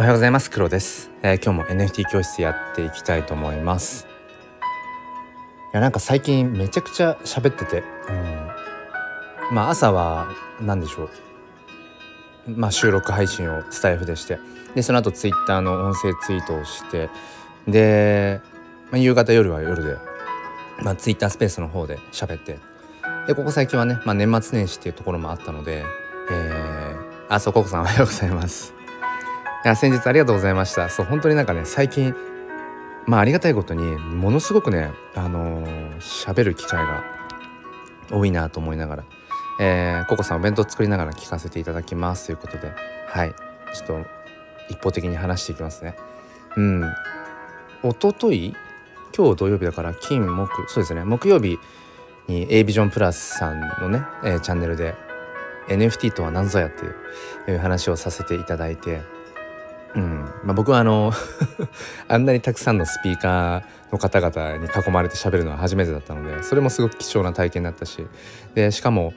おはようございます。黒です、えー、今日も NFT 教室やっていきたいと思います。いやなんか最近めちゃくちゃ喋ってて、うん、まあ朝は何でしょう。まあ収録配信をスタイフでして。でその後ツイッターの音声ツイートをして。で、まあ、夕方夜は夜で、まあ、ツイッタースペースの方で喋って。でここ最近はね、まあ、年末年始っていうところもあったので、えー、あそうココさんおはようございます。や先日ありがとうございました。そう本当になんかね最近まあありがたいことにものすごくねあの喋、ー、る機会が多いなと思いながら、えー、ココさんお弁当作りながら聞かせていただきます。ということではい。ちょっと一方的に話していきますね。うん。一昨日今日土曜日だから金木そうですね。木曜日に a ビジョンプラスさんのね、えー、チャンネルで NFT とは何ぞやっていう話をさせていただいてうん。まあ、僕はあの あんなにたくさんのスピーカーの方々に囲まれて喋るのは初めてだったのでそれもすごく貴重な体験だったしでしかも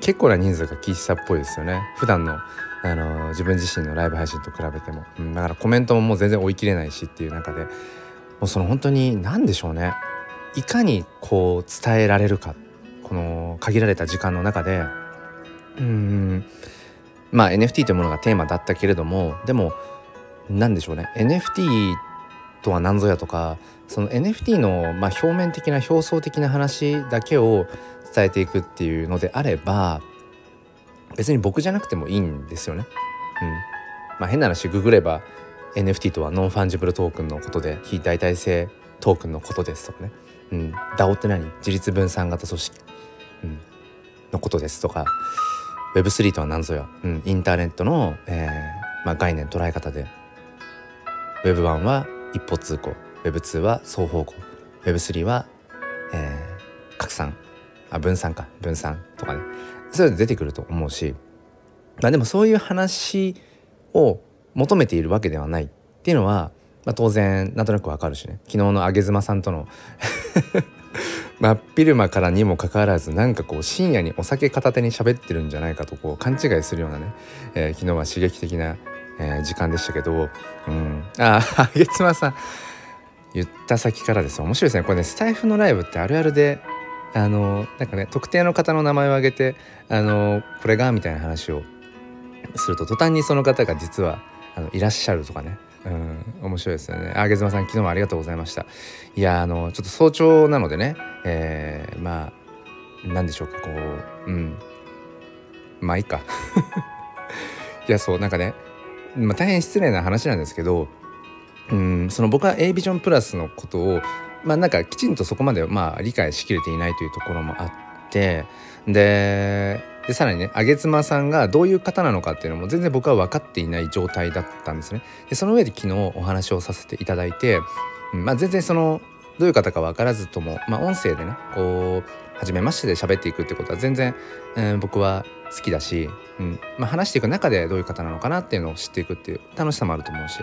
結構な人数が喫茶っぽいですよね。普段のあの自分自身のライブ配信と比べても、うん、だからコメントももう全然追い切れないしっていう中でもうその本当に何でしょうね。いかにこう伝えられるか。この限られた時間の中でうんまあ NFT というものがテーマだったけれどもでも何でしょうね。NFT とは何ぞやとかその NFT のまあ表面的な表層的な話だけを伝えていくっていうのであれば別に僕じゃなくてもいいんですよね。うん。まあ、変な話ググれば NFT とは non-fungible token のことで非代替性トークンのことですとかね、うん、DAO って何？自立分散型組織、うん、のことですとか。Web3 とは何ぞや、うん、インターネットの、えーまあ、概念捉え方で。Web1 は一方通行。Web2 は双方向。Web3 は、えー、拡散。あ分散か。分散とかね。そういうの出てくると思うし。まあでもそういう話を求めているわけではないっていうのは、まあ、当然なんとなくわかるしね。昨日の上妻さんとの 真っ昼間からにもかかわらずなんかこう深夜にお酒片手に喋ってるんじゃないかとこう勘違いするようなね、えー、昨日は刺激的な、えー、時間でしたけど、うん、ああ 月間さん言った先からです。面白いですね。これねスタイフのライブってあるあるであのなんかね特定の方の名前を挙げてあのこれがみたいな話をすると途端にその方が実はあのいらっしゃるとかね。うん面白いですよね。あげずまさん昨日もありがとうございました。いやあのちょっと早朝なのでねえー、まあ何でしょうかこううん。まあいいか。いやそうなんかね、まあ、大変失礼な話なんですけどうんその僕は A ビジョンプラスのことをまあなんかきちんとそこまでまあ理解しきれていないというところもあってででさらにね上妻さんがどういう方なのかっていうのも全然僕は分かっていない状態だったんですね。でその上で昨日お話をさせていただいて、うんまあ、全然そのどういう方か分からずとも、まあ、音声でねこう初めましてで喋っていくってことは全然、えー、僕は好きだし、うんまあ、話していく中でどういう方なのかなっていうのを知っていくっていう楽しさもあると思うし、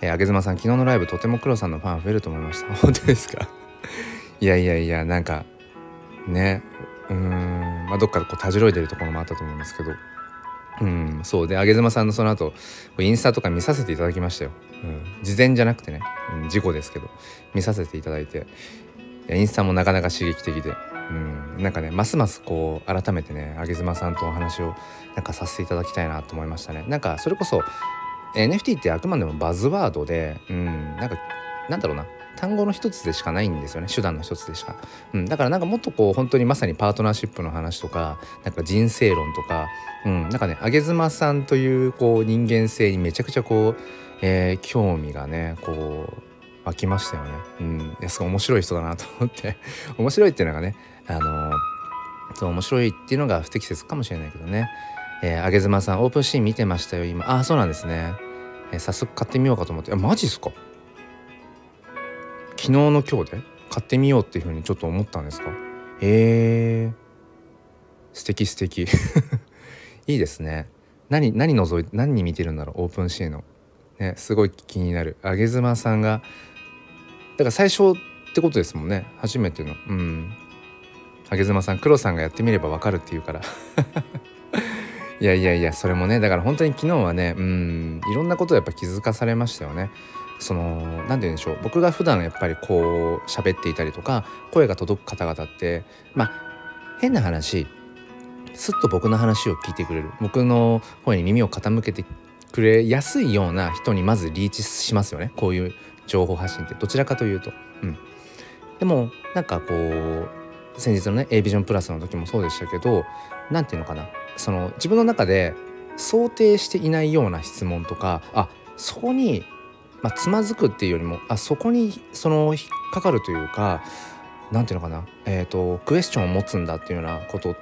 えー、上妻さん昨日のライブとても黒さんのファン増えると思いました本当ですか？いやいやいやなんかねうんまあどっかこうたじろいでるところもあったと思うんですけど。うんそう。で上妻さんのその後インスタとか見させていただきましたよ、うん、事前じゃなくてね、うん、事故ですけど。見させていただいて。インスタもなかなか刺激的で。うんなんかねますますこう改めてね上妻さんとお話をなんかさせていただきたいなと思いましたね。なんかそれこそ NFT ってあくまでもバズワードでうんなんかなんだろうな。単語の一つでしかないんですよね。手段の一つでしか、うん、だからなんかもっとこう本当にまさにパートナーシップの話とかなんか人生論とか、うん、なんかね上妻さんというこう人間性にめちゃくちゃこう、えー、興味がねこう湧きましたよね。うん、いやすごい面白い人だなと思って。面白いっていうのがねあのー、そう面白いっていうのが不適切かもしれないけどね。えー、上妻さんオープンシーン見てましたよ今。あそうなんですね、えー、早速買ってみようかと思って。あマジっすか？昨日の今日で買ってみようっていうふうにちょっと思ったんですか？へえ素敵素敵。いいですね。何何覗いて何に見てるんだろう？オープンシーの。ねすごい気になる。上妻さんがだから最初ってことですもんね。初めての。うん。上妻さん黒さんがやってみればわかるっていうから。いやいやいやそれもねだから本当に昨日はねうん。いろんなことをやっぱ気づかされましたよね。その何て言うんでしょう。僕が普段やっぱりこう喋っていたりとか声が届く方々ってまあ変な話すっと僕の話を聞いてくれる。僕の声に耳を傾けてくれやすいような人にまずリーチしますよね。こういう情報発信って。どちらかというと。うん、でもなんかこう先日のね A ビジョンプラスの時もそうでしたけど何て言うのかな。その自分の中で想定していないような質問とかあそこに、まあ、つまずくっていうよりもあそこにその引っかかるというか何て言うのかなえっ、ー、とクエスチョンを持つんだっていうようなことっ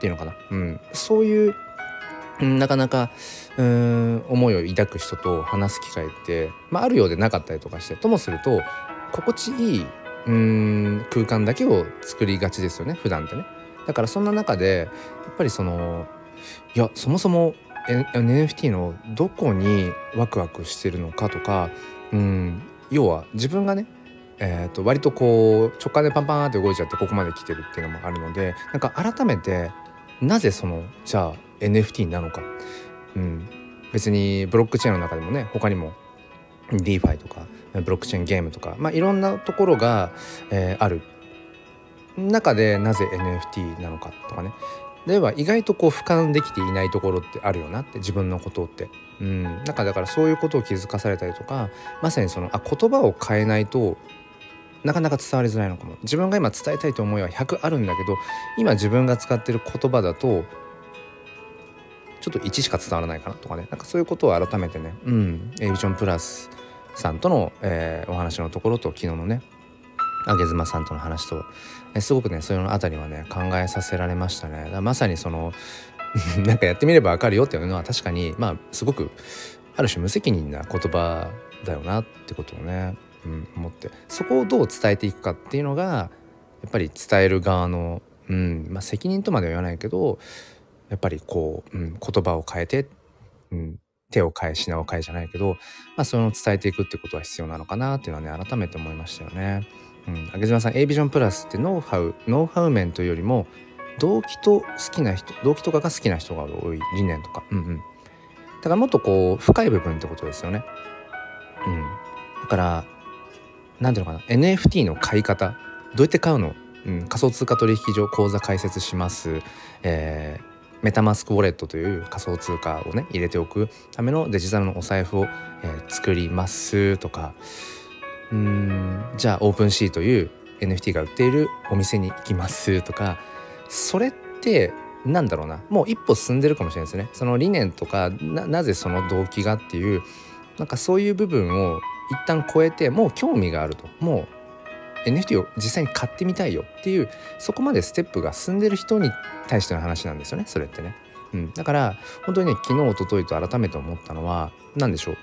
ていうのかな、うん、そういうなかなかうん思いを抱く人と話す機会って、まあ、あるようでなかったりとかしてともすると心地いいうん空間だけを作りがちですよね普段ってね。だからそんな中でやっぱりそのいやそもそも NFT のどこにワクワクしてるのかとかうん要は自分がねえー、と割とこう直感でパンパンって動いちゃってここまで来てるっていうのもあるのでなんか改めてなぜそのじゃあ NFT なのか、うん、別にブロックチェーンの中でもね他にも DeFi とかブロックチェーンゲームとか、まあ、いろんなところが、えー、ある。中でなぜ NFT なのかとかね。では意外とこう俯瞰できていないところってあるよなって自分のことって。うん、なんかだからそういうことを気づかされたりとかまさにそのあ言葉を変えないとなかなか伝わりづらいのかも。自分が今伝えたいと思いは100あるんだけど今自分が使ってる言葉だとちょっと1しか伝わらないかなとかね。なんかそういうことを改めてね。うん。エビジョンプラスさんとの、えー、お話のところと昨日のねあげずまさんとの話と、すごくねそのあたりはね考えさせられましたねまさにその なんかやってみればわかるよっていうのは確かにまあすごくある種無責任な言葉だよなってことをね、うん、思ってそこをどう伝えていくかっていうのがやっぱり伝える側の、うんまあ、責任とまでは言わないけどやっぱりこう、うん、言葉を変えて、うん、手を変え品を変えじゃないけど、まあ、それを伝えていくってことは必要なのかなっていうのはね改めて思いましたよね。うん、あげずまさん A ビジョンプラスってノウハウノウハウ面というよりも動機と好きな人動機とかが好きな人が多い理念とか。うんうん。だからもっとこう深い部分ってことですよね。うん。だから何ていうのかな。NFT の買い方。どうやって買うの、うん、仮想通貨取引所口座開設します。えーメタマスクウォレットという仮想通貨をね入れておくためのデジタルのお財布を、えー、作りますとか。うんじゃあオープンシーという NFT が売っているお店に行きますとかそれってなんだろうな。もう一歩進んでるかもしれないですね。その理念とかなぜその動機がっていうなんかそういう部分を一旦超えてもう興味があると。もう NFT を実際に買ってみたいよっていうそこまでステップが進んでる人に対しての話なんですよね。それってね。うん、だから本当にね昨日一昨日と改めて思ったのは何でしょう。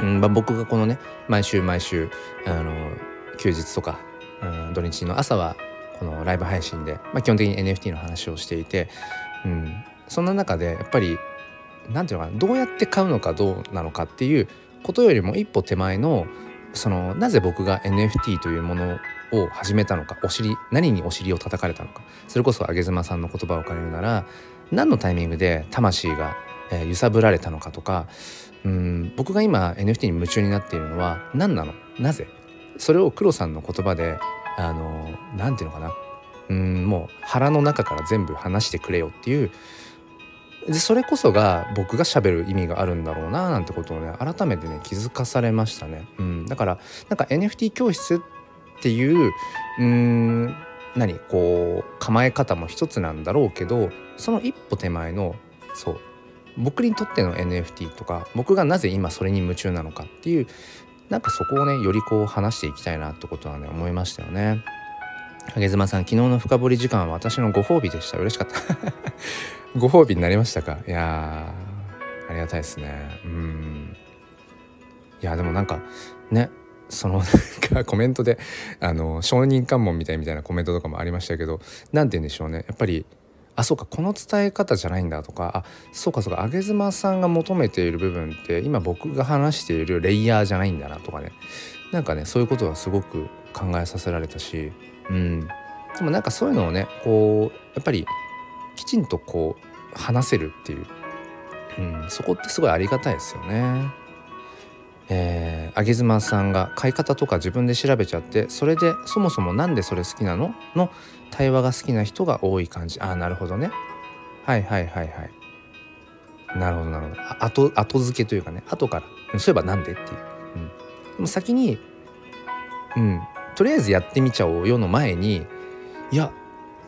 うんまあ、僕がこのね毎週毎週あの休日とか、うん、土日の朝はこのライブ配信で、まあ、基本的に NFT の話をしていて、うん、そんな中でやっぱり何て言うのかなどうやって買うのかどうなのかっていうことよりも一歩手前のそのなぜ僕が NFT というものを始めたのかお尻何にお尻を叩かれたのかそれこそ上妻さんの言葉を借りるなら何のタイミングで魂が、揺さぶられたのかとかうん僕が今 NFT に夢中になっているのは何なの？なぜ？それを黒さんの言葉であの何て言うのかな？うんもう腹の中から全部話してくれよっていう。でそれこそが僕がしゃべる意味があるんだろうななんてことをね改めてね気づかされましたね。うん、だからなんか NFT 教室っていううん何？こう構え方も一つなんだろうけどその一歩手前のそう僕にとっての NFT とか僕がなぜ今それに夢中なのかっていうなんかそこをねよりこう話していきたいなってことはね思いましたよね。影妻さん昨日の深掘り時間は私のご褒美でした。嬉しかった。ご褒美になりましたか？いやありがたいですね。うん。いやでもなんかねそのなんかコメントであの承認喚問みたいみたいなコメントとかもありましたけど何て言うんでしょうね。やっぱりあそうかこの伝え方じゃないんだとかあそうかそうか上妻さんが求めている部分って今僕が話しているレイヤーじゃないんだなとかね。なんかねそういうことはすごく考えさせられたしうん。でもなんかそういうのをねこうやっぱりきちんとこう話せるっていう、うん、そこってすごいありがたいですよね。えー、上妻さんが買い方とか自分で調べちゃってそれでそもそも何でそれ好きなの？の対話が好きな人が多い感じ。ああなるほどね。はいはいはいはい。なるほどなるほど。後後付けというかね。後から。そういえばなんでっていう、うん、でも先にうん。とりあえずやってみちゃおうよの前にいや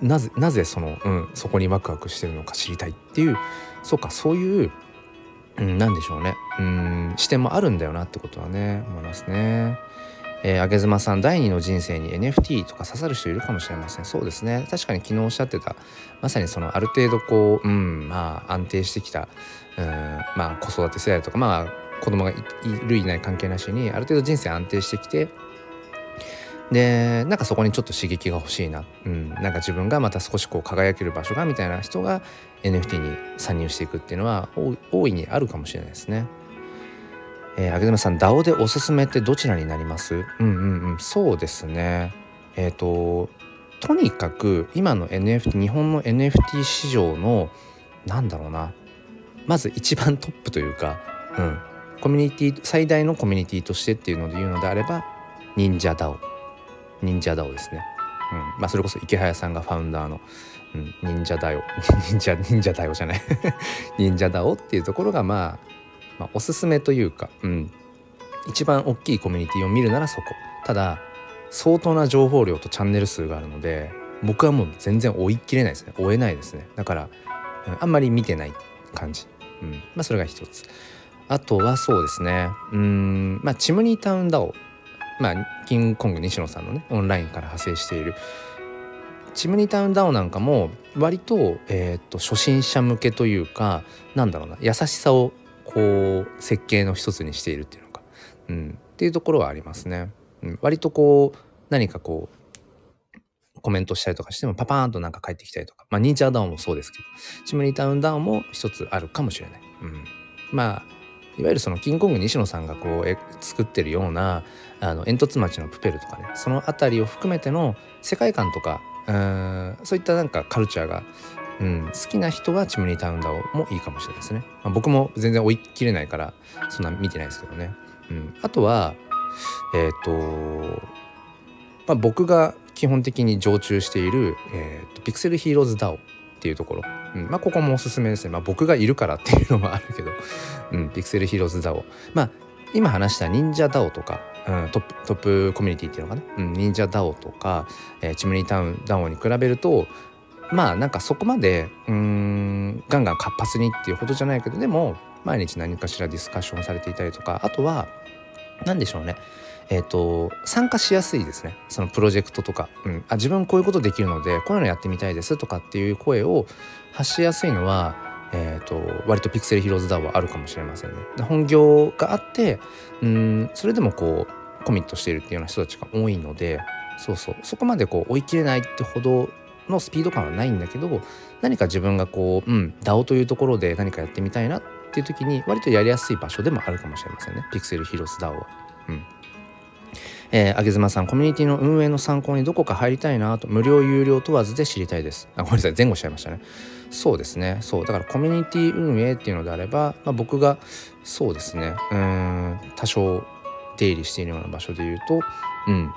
なぜなぜその、うん、そこにワクワクしてるのか知りたいっていう。そうかそういう、うん、何でしょうね。うん視点もあるんだよなってことはね思いますね。えー、上妻さん第二の人生に NFT とか刺さる人いるかもしれません。そうですね。確かに昨日おっしゃってたまさにそのある程度こう、うん、まあ安定してきた、うん、まあ子育て世代とかまあ子供がいるいない関係なしにある程度人生安定してきてでなんかそこにちょっと刺激が欲しいな、うん、なんか自分がまた少しこう輝ける場所がみたいな人が NFT に参入していくっていうのは大いにあるかもしれないですね。えー、上沼さん DAO でおすすめってどちらになります？うんうんうん。そうですね。えっ、ー、ととにかく今の NFT 日本の NFT 市場のなんだろうな。まず一番トップというか、うん、コミュニティ最大のコミュニティとしてっていうので言うのであれば忍者 DAO 忍者 DAO ですね。うん。まあ、それこそ池早さんがファウンダーの、うん、忍者だよ 忍者忍者だよじゃない。忍者だおっていうところが、まあ、まあおすすめというか、うん、一番大きいコミュニティを見るならそこ。ただ相当な情報量とチャンネル数があるので僕はもう全然追い切れないですね。追えないですね。だから、うん、あんまり見てない感じ、うん。まあ、それが一つ。あとはそうですね。うん。まあチムニータウンダオ。まあ、キングコング西野さんのねオンラインから派生している。チムニタウンダウンなんかも割と,、えー、と初心者向けというかなんだろうな優しさをこう設計の一つにしているっていうのか、うん、っていうところはありますね。うん、割とこう何かこうコメントしたりとかしてもパパーンとなんか返ってきたりとか。まあニンチャーダウンもそうですけどチムニタウンダウンも一つあるかもしれない。うん、まあいわゆるそのキングコング西野さんがこう作ってるようなあの煙突町のプペルとかねその辺りを含めての世界観とかうんそういったなんかカルチャーが、うん、好きな人はチムニータウンダオもいいかもしれないですね、まあ、僕も全然追い切れないからそんな見てないですけどね、うん、あとはえっ、ー、と、まあ、僕が基本的に常駐している、えーと、ピクセルヒーローズダオっていうところ、うん。まあ、ここもおすすめですね、まあ、僕がいるからっていうのもあるけど、うん、ピクセルヒーローズダオまあ今話した忍者ダオとか、うん、トップトップコミュニティっていうのかな、うん、忍者ダオとか、えー、チムニータウンダオに比べるとまあなんかそこまでうんガンガン活発にっていうほどじゃないけどでも毎日何かしらディスカッションされていたりとか。あとは何でしょうね。えーと、参加しやすいですね。そのプロジェクトとか、うん、あ自分こういうことできるのでこういうのやってみたいですとかっていう声を発しやすいのは、えーと、割とピクセルヒローズダウはあるかもしれませんね。本業があってうんそれでもこうコミットしているっていうような人たちが多いのでそうそう。そこまでこう追い切れないってほどのスピード感はないんだけど何か自分がこう、うん、DAO というところで何かやってみたいなっていう時に割とやりやすい場所でもあるかもしれませんね。ピクセルヒロス DAO は。うん。えー、上妻さんコミュニティの運営の参考にどこか入りたいなと無料有料問わずで知りたいです。あごめんなさい前後しちゃいましたね。そうですね。そう。だからコミュニティ運営っていうのであれば、まあ、僕がそうですね。うん多少出入りしているような場所で言うとうん。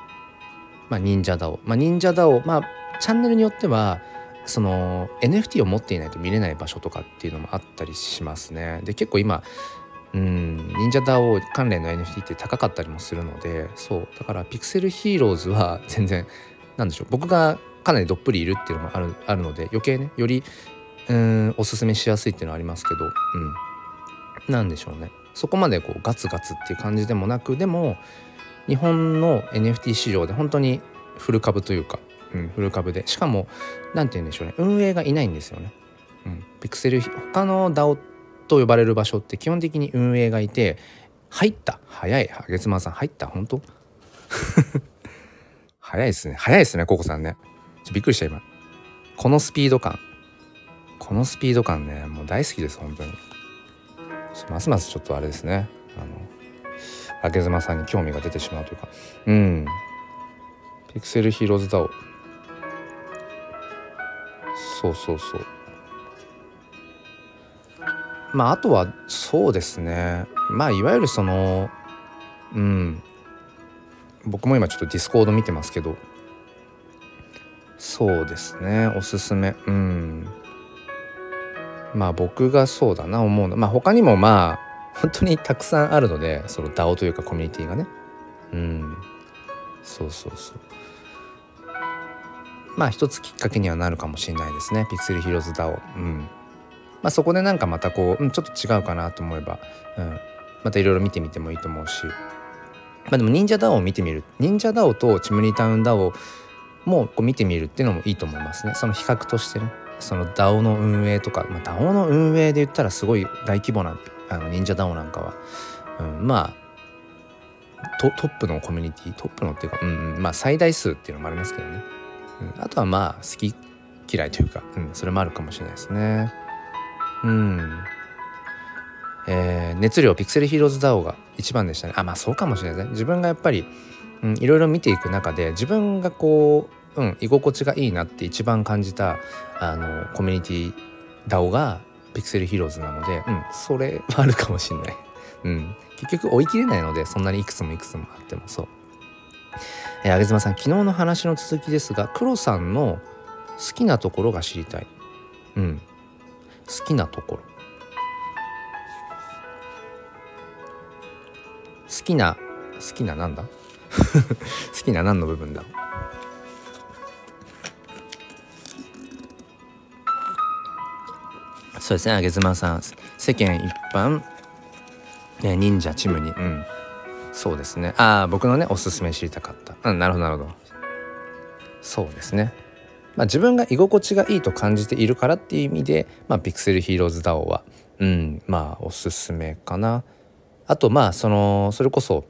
まあ忍者 DAO まあ忍者 DAO まあチャンネルによってはその NFT を持っていないと見れない場所とかっていうのもあったりしますね。で結構今うん。忍者 DAO 関連の NFT って高かったりもするのでそう。だからピクセルヒーローズは全然なんでしょう。僕がかなりどっぷりいるっていうのもあるあるので余計ねよりうんおすすめしやすいっていうのはありますけどうん。なんでしょうね。そこまでこうガツガツっていう感じでもなくでも日本の NFT 市場で本当にフル株というか、うん、フル株で。しかも何て言うんでしょうね。運営がいないんですよね。うん、ピクセル他の DAO と呼ばれる場所って基本的に運営がいて入った早い月間さん入った本当早いですね早いですねココさんねちょびっくりした今このスピード感このスピード感ねもう大好きです本当にますますちょっとあれですねあの明妻さんに興味が出てしまうというかうん Pixel Heroes DAO そうそうそうまああとはそうですね。まあいわゆるそのうん。僕も今ちょっと Discord 見てますけど。そうですね。おすすめ。うん。まあ僕がそうだな思うの。まあ他にもまあ本当にたくさんあるのでその DAO というかコミュニティがね。うん。そうそうそう。まあ一つきっかけにはなるかもしれないですね。ピクセルヒローズ DAO うん。まあそこでなんかまたこう、うん、ちょっと違うかなと思えば、うん、またいろいろ見てみてもいいと思うし。まあでも忍者 DAO を見てみる忍者 DAO とチムニータウン DAO もこう見てみるっていうのもいいと思いますね。その比較としてね。その DAO の運営とか、まあ、DAO の運営で言ったらすごい大規模なあの忍者 DAO なんかは、うん、まあトップのコミュニティトップのっていうか、うん、まあ最大数っていうのもありますけどね、うん、あとはまあ好き嫌いというか、うん、それもあるかもしれないですね。うんえー、熱量ピクセルヒーローズ DAO が一番でしたねあまあそうかもしれないですね自分がやっぱり、うん、いろいろ見ていく中で自分がこううん、居心地がいいなって一番感じたあのコミュニティ DAO がピクセルヒーローズなので、うん、それはあるかもしんない。うん、結局追い切れないのでそんなにいくつもいくつもあってもそう。えー、あげずまさん昨日の話の続きですが黒さんの好きなところが知りたい。うん。好きなところ。好きな好きななんだ？好きな何の部分だ？ろうそうですねあげ妻さん。世間一般、ね、忍者チムにうん。そうですね。ああ僕のねおすすめ知りたかった。うんなるほどなるほど。そうですね。まあ自分が居心地がいいと感じているからっていう意味でまあピクセルヒーローズ DAO はうんまあおすすめかな。あとまあそのそれこそ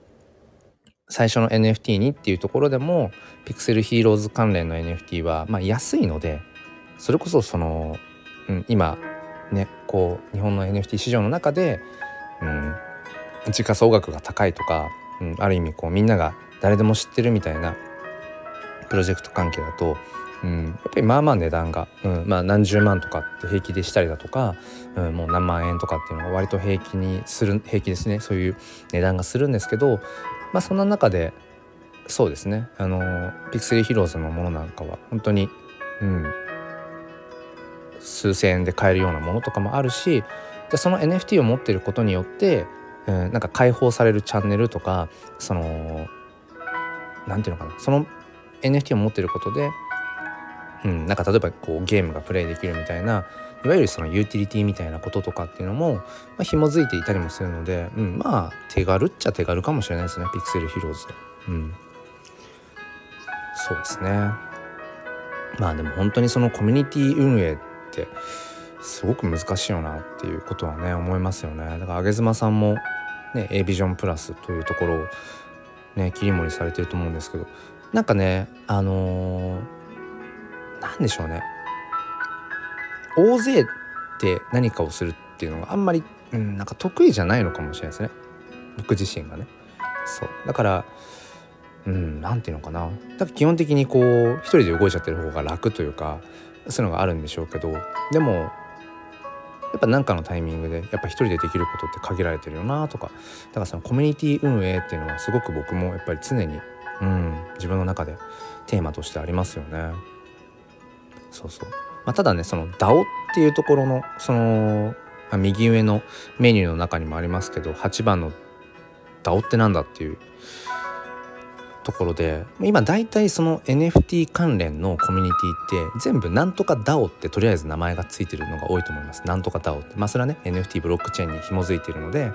最初の NFT にっていうところでもピクセルヒーローズ関連の NFT はまあ安いのでそれこそその、うん、今ねこう日本の NFT 市場の中で、うん、時価総額が高いとか、うん、ある意味こうみんなが誰でも知ってるみたいなプロジェクト関係だと、うん、やっぱりまあまあ値段が、うん、まあ何十万とかって平気でしたりだとか、うん、もう何万円とかっていうのが割と平気にする平気ですね。そういう値段がするんですけどまあそんな中でそうですね。あのピクセルヒローズのものなんかは本当にうん。数千円で買えるようなものとかもあるしでその NFT を持ってることによって、うん、なんか解放されるチャンネルとかその何て言うのかな。その NFT を持ってることで、うん、なんか例えばこうゲームがプレイできるみたいないわゆるそのユーティリティみたいなこととかっていうのも、まあ、紐づいていたりもするので、うん、まあ手軽っちゃ手軽かもしれないですねピクセルヒローズ。うん、そうですね。まあでも本当にそのコミュニティ運営ってすごく難しいよなっていうことはね思いますよね。だから上妻さんもね A ビジョンプラスというところをね切り盛りされてると思うんですけどなんかねあのー、なんでしょうね。大勢って何かをするっていうのがあんまり、うん、なんか得意じゃないのかもしれないですね。僕自身がね。そう。だからうん何て言うのかな。だから基本的にこう一人で動いちゃってる方が楽というかそういうのがあるんでしょうけどでもやっぱ何かのタイミングでやっぱ一人でできることって限られてるよなとかだからそのコミュニティ運営っていうのはすごく僕もやっぱり常に、うん、自分の中でテーマとしてありますよね。そうそう。まあ、ただねその DAO っていうところのその、まあ、右上のメニューの中にもありますけど8番の DAO ってなんだっていうところで今大体その NFT 関連のコミュニティって全部なんとか DAO ってとりあえず名前が付いてるのが多いと思います。なんとか DAO って。まあそれはね NFT ブロックチェーンに紐づいているので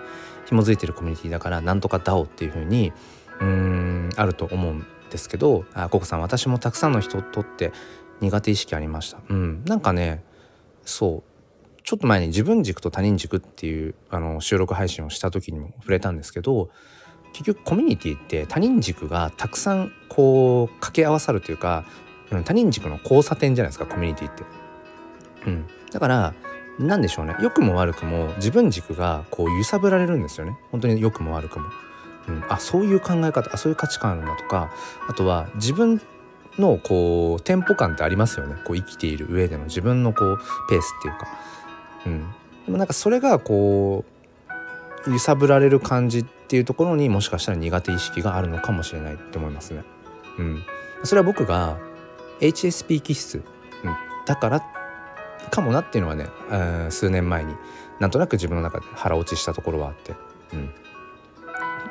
紐づいてるコミュニティだからなんとか DAO っていうふうにうんあると思うんですけどあココさん私もたくさんの人とって苦手意識ありました。うん。なんかねそう。ちょっと前に自分軸と他人軸っていうあの収録配信をした時にも触れたんですけど結局コミュニティって他人軸がたくさんこう掛け合わさるというか、他人軸の交差点じゃないですかコミュニティって。うん、だから何でしょうね。良くも悪くも自分軸がこう揺さぶられるんですよね。本当に良くも悪くも。うん、あそういう考え方あそういう価値観あるんだとかあとは自分のこうテンポ感ってありますよね。こう生きている上での自分のこうペースっていうか、うん、でもなんかそれがこう揺さぶられる感じっていうところにもしかしたら苦手意識があるのかもしれないって思いますね。うん、それは僕が HSP 気質、うん、だからかもなっていうのはね、数年前になんとなく自分の中で腹落ちしたところはあって、うん、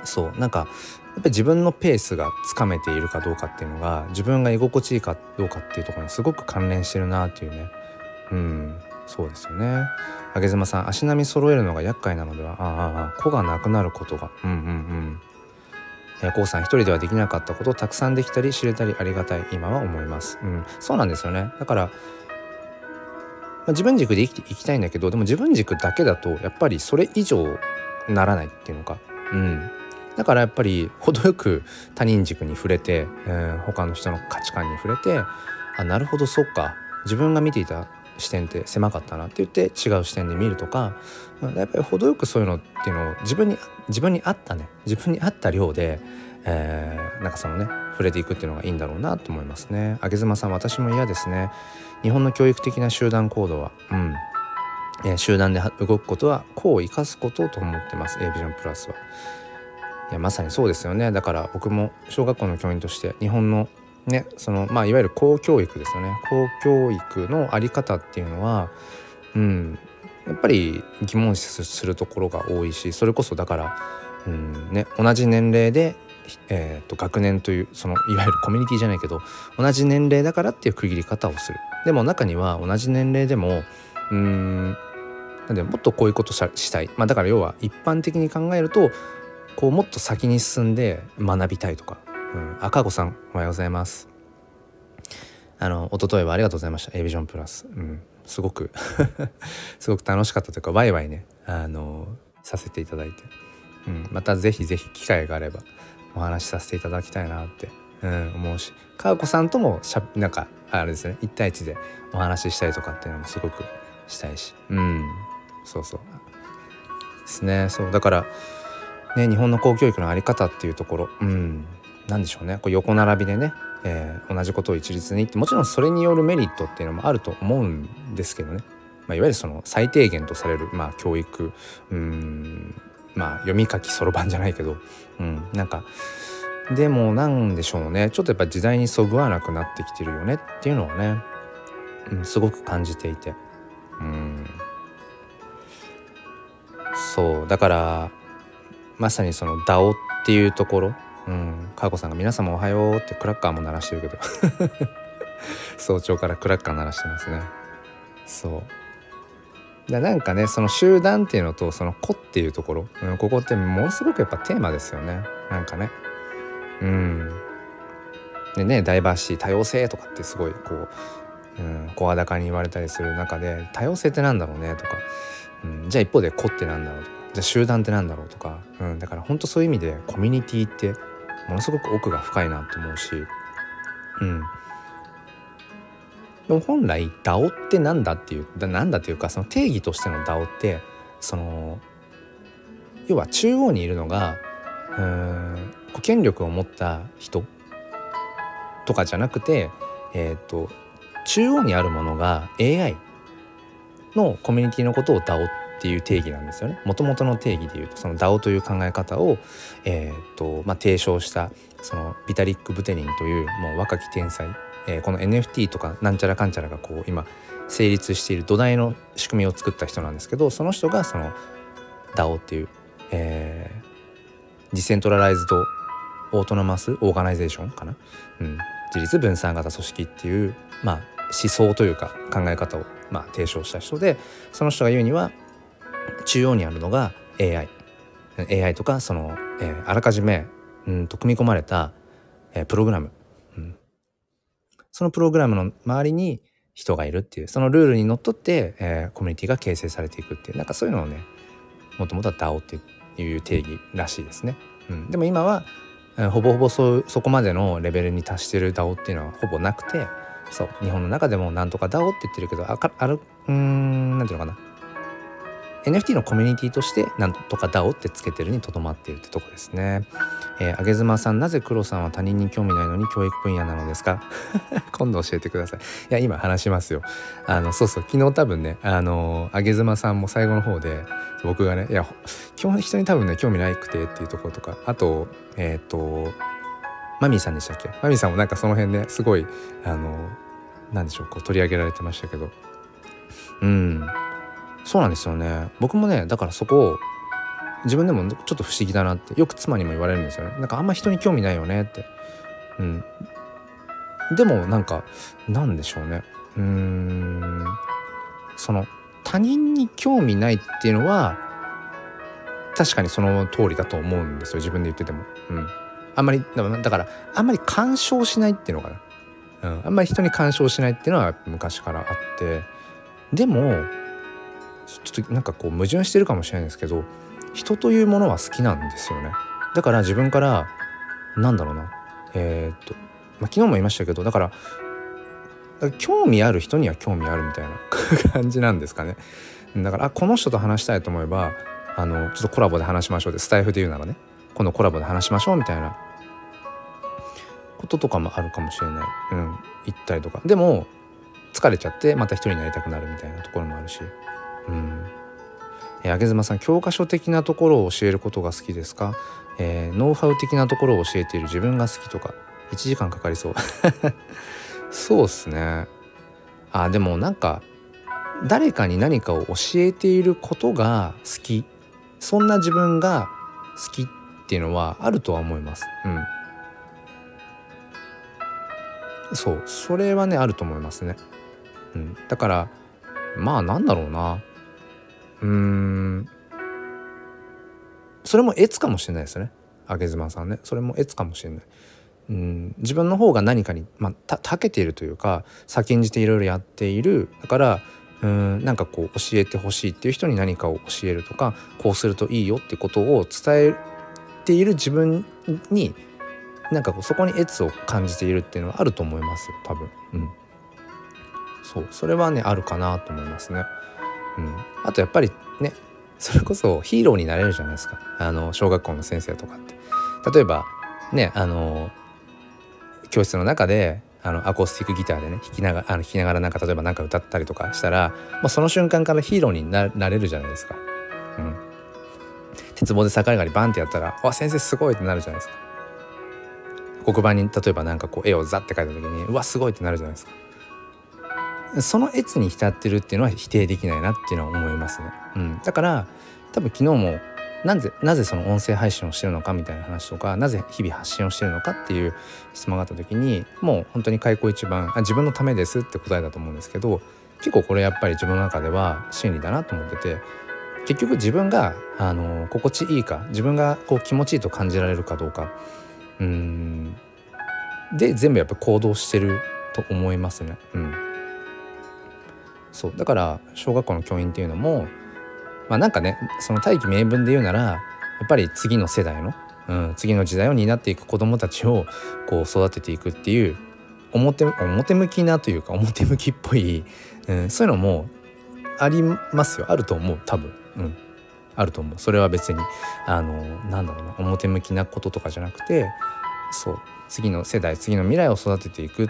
そう。なんかやっぱり自分のペースがつかめているかどうかっていうのが自分が居心地いいかどうかっていうところにすごく関連してるなっていうね。うん。そうですよね。上妻さん足並み揃えるのが厄介なのでは？ああああ子がなくなることが。うんうんうん。えー、さん一人ではできなかったことをたくさんできたり知れたりありがたい。今は思います。うん、そうなんですよね。だから、まあ、自分軸で生きていきたいんだけどでも自分軸だけだとやっぱりそれ以上ならないっていうのか。うん、だからやっぱり程よく他人軸に触れて、えー、他の人の価値観に触れてあなるほどそっか自分が見ていた視点って狭かったなって言って違う視点で見るとかやっぱり程よくそういうのっていうのを自分に自分に合ったね自分に合った量で、えー、なんかそのね触れていくっていうのがいいんだろうなと思いますね。あげずまさん私も嫌ですね。日本の教育的な集団行動は、うんえー、集団で動くことは個を生かすことと思ってます A ビジョンプラスは。いやまさにそうですよね。だから僕も小学校の教員として日本のねそのまあいわゆる公教育ですよね。公教育の在り方っていうのはうんやっぱり疑問視するところが多いしそれこそだから、うんね、同じ年齢で、えー、と学年というそのいわゆるコミュニティじゃないけど同じ年齢だからっていう区切り方をする。でも中には同じ年齢でもうんなんでもっとこういうことしたい、まあ、だから要は一般的に考えるとこうもっと先に進んで学びたいとか、うん、赤子さんおはようございます。あの一昨日はありがとうございました。A ビジョンプラス、うん、すごく すごく楽しかったというかワイワイねあのさせていただいて、うん、またぜひぜひ機会があればお話しさせていただきたいなって、うん、思うし。か子さんともしゃなんかあれですね1対1でお話ししたりとかっていうのもすごくしたいし。うん。そうそう。ですね。そう。だからね日本の公教育の在り方っていうところ。うん。何でしょうね。こう横並びでねえー、同じことを一律にってもちろんそれによるメリットっていうのもあると思うんですけどね、まあ、いわゆるその最低限とされる、まあ、教育。うん。まあ読み書きそろばんじゃないけど、うん、なんかでもなんでしょうね。ちょっとやっぱ時代にそぐわなくなってきてるよねっていうのはね、うん、すごく感じていて。うん。そう。だからまさにその DAO っていうところ。うん、かこさんが「皆様おはよう」ってクラッカーも鳴らしてるけど。早朝からクラッカー鳴らしてますね。そう。でなんかねその集団っていうのとその子っていうところ、うん、ここってものすごくやっぱテーマですよね。なんかね。うん。でねダイバーシティ多様性とかってすごいこう、うん、声高に言われたりする中で多様性ってなんだろうねとか、うん、じゃあ一方で子ってなんだろうとか。じゃあ集団ってなんだろうとか、うん、だから本当そういう意味でコミュニティってものすごく奥が深いなと思うしうん。でも本来 DAO ってなんだっていうなんだっていうかその定義としての DAO ってその要は中央にいるのがうん権力を持った人とかじゃなくてえっ、ー、と中央にあるものが AI のコミュニティのことを DAO ってっていう定義なんですよね。もともとの定義でいうとその DAO という考え方を、えーとまあ、提唱したそのビタリック・ブテニンというもう若き天才、えー、この NFT とかなんちゃらかんちゃらがこう今成立している土台の仕組みを作った人なんですけどその人がその DAO っていう、えー、 decentralized autonomous organization かな、うん、自立分散型組織っていう、まあ、思想というか考え方を、まあ、提唱した人でその人が言うには中央にあるのが AI。AI とかその、えー、あらかじめうんと組み込まれた、えー、プログラム、うん、そのプログラムの周りに人がいるっていうそのルールにのっとって、えー、コミュニティが形成されていくっていう。なんかそういうのをねもともとは DAO っていう定義らしいですね。うん、でも今は、えー、ほぼほぼそそこまでのレベルに達してる DAO っていうのはほぼなくてそう。日本の中でもなんとか DAO って言ってるけどあかあるうんなんていうのかな。NFT のコミュニティとしてなんとか DAO ってつけてるにとどまっているってとこですね。えー、あげずまさんなぜ黒さんは他人に興味ないのに教育分野なのですか？今度教えてください。いや今話しますよ。あのそうそう。昨日多分ねあのあげずまさんも最後の方で僕がねいや基本人に多分ね興味ないくてっていうところとかあとえっ、ー、とマミーさんでしたっけ？マミーさんもなんかその辺ねすごいあのなんでしょうこう取り上げられてましたけど。うん。そうなんですよね。僕もねだからそこを自分でもちょっと不思議だなってよく妻にも言われるんですよね。なんかあんま人に興味ないよねって。うん。でもなんかなんでしょうね。うーん。その他人に興味ないっていうのは確かにその通りだと思うんですよ。自分で言ってても。うん。あんまりだからあんまり干渉しないっていうのかな、うん、あんまり人に干渉しないっていうのは昔からあって。でもちょっとなんかこう矛盾してるかもしれないんですけど人というものは好きなんですよね。だから自分からなんだろうな。えー、っと、まあ、昨日も言いましたけどだから興味ある人には興味あるみたいな 感じなんですかね。だからあこの人と話したいと思えばあのちょっとコラボで話しましょうでスタイフで言うならね。このコラボで話しましょうみたいな。こととかもあるかもしれない、うん、言ったりとか。でも疲れちゃってまた一人になりたくなるみたいなところもあるし。うん。えー、妻さん教科書的なところを教えることが好きですか、えー、ノウハウ的なところを教えている自分が好きとか1時間かかりそう。そうっすね。あでもなんか誰かに何かを教えていることが好き。そんな自分が好きっていうのはあるとは思います。うん。そう。それはねあると思いますね、うん、だからまあなんだろうな。うん。それも越かもしれないですね。上妻さんね。それも越かもしれない。うん。自分の方が何かに、まあ、たけているというか先んじていろいろやっている。だからうんなんかこう教えてほしいっていう人に何かを教えるとかこうするといいよってことを伝えている自分になんかこうそこに越を感じているっていうのはあると思います。多分。うん、そう。それはねあるかなと思いますね。うん、あとやっぱりねそれこそヒーローになれるじゃないですかあの小学校の先生とかって。例えばねあの教室の中であのアコースティックギターでね弾きながらあの弾きながらなんか例えば何か歌ったりとかしたらもうその瞬間からヒーローになれるじゃないですか。うん、鉄棒で逆上がりバンってやったら「わ先生すごい!」ってなるじゃないですか。黒板に例えば何かこう絵をザッて描いた時に「うわすごい!」ってなるじゃないですか。その越に浸ってるっていうのは否定できないなっていうのは思いますね。うん、だから多分昨日もなぜなぜその音声配信をしてるのかみたいな話とかなぜ日々発信をしてるのかっていう質問があった時にもう本当に開口一番あ自分のためですって答えだと思うんですけど結構これやっぱり自分の中では真理だなと思ってて結局自分があの心地いいか自分がこう気持ちいいと感じられるかどうかうんで全部やっぱ行動してると思いますね。うんそうだから小学校の教員っていうのもまあなんかねその大義名分で言うならやっぱり次の世代の、うん、次の時代を担っていく子どもたちをこう育てていくっていう表表向きなというか表向きっぽい、うん、そういうのもありますよ。あると思う多分。うん。あると思う。それは別にあのなんだろうな表向きなこととかじゃなくてそう次の世代次の未来を育てていく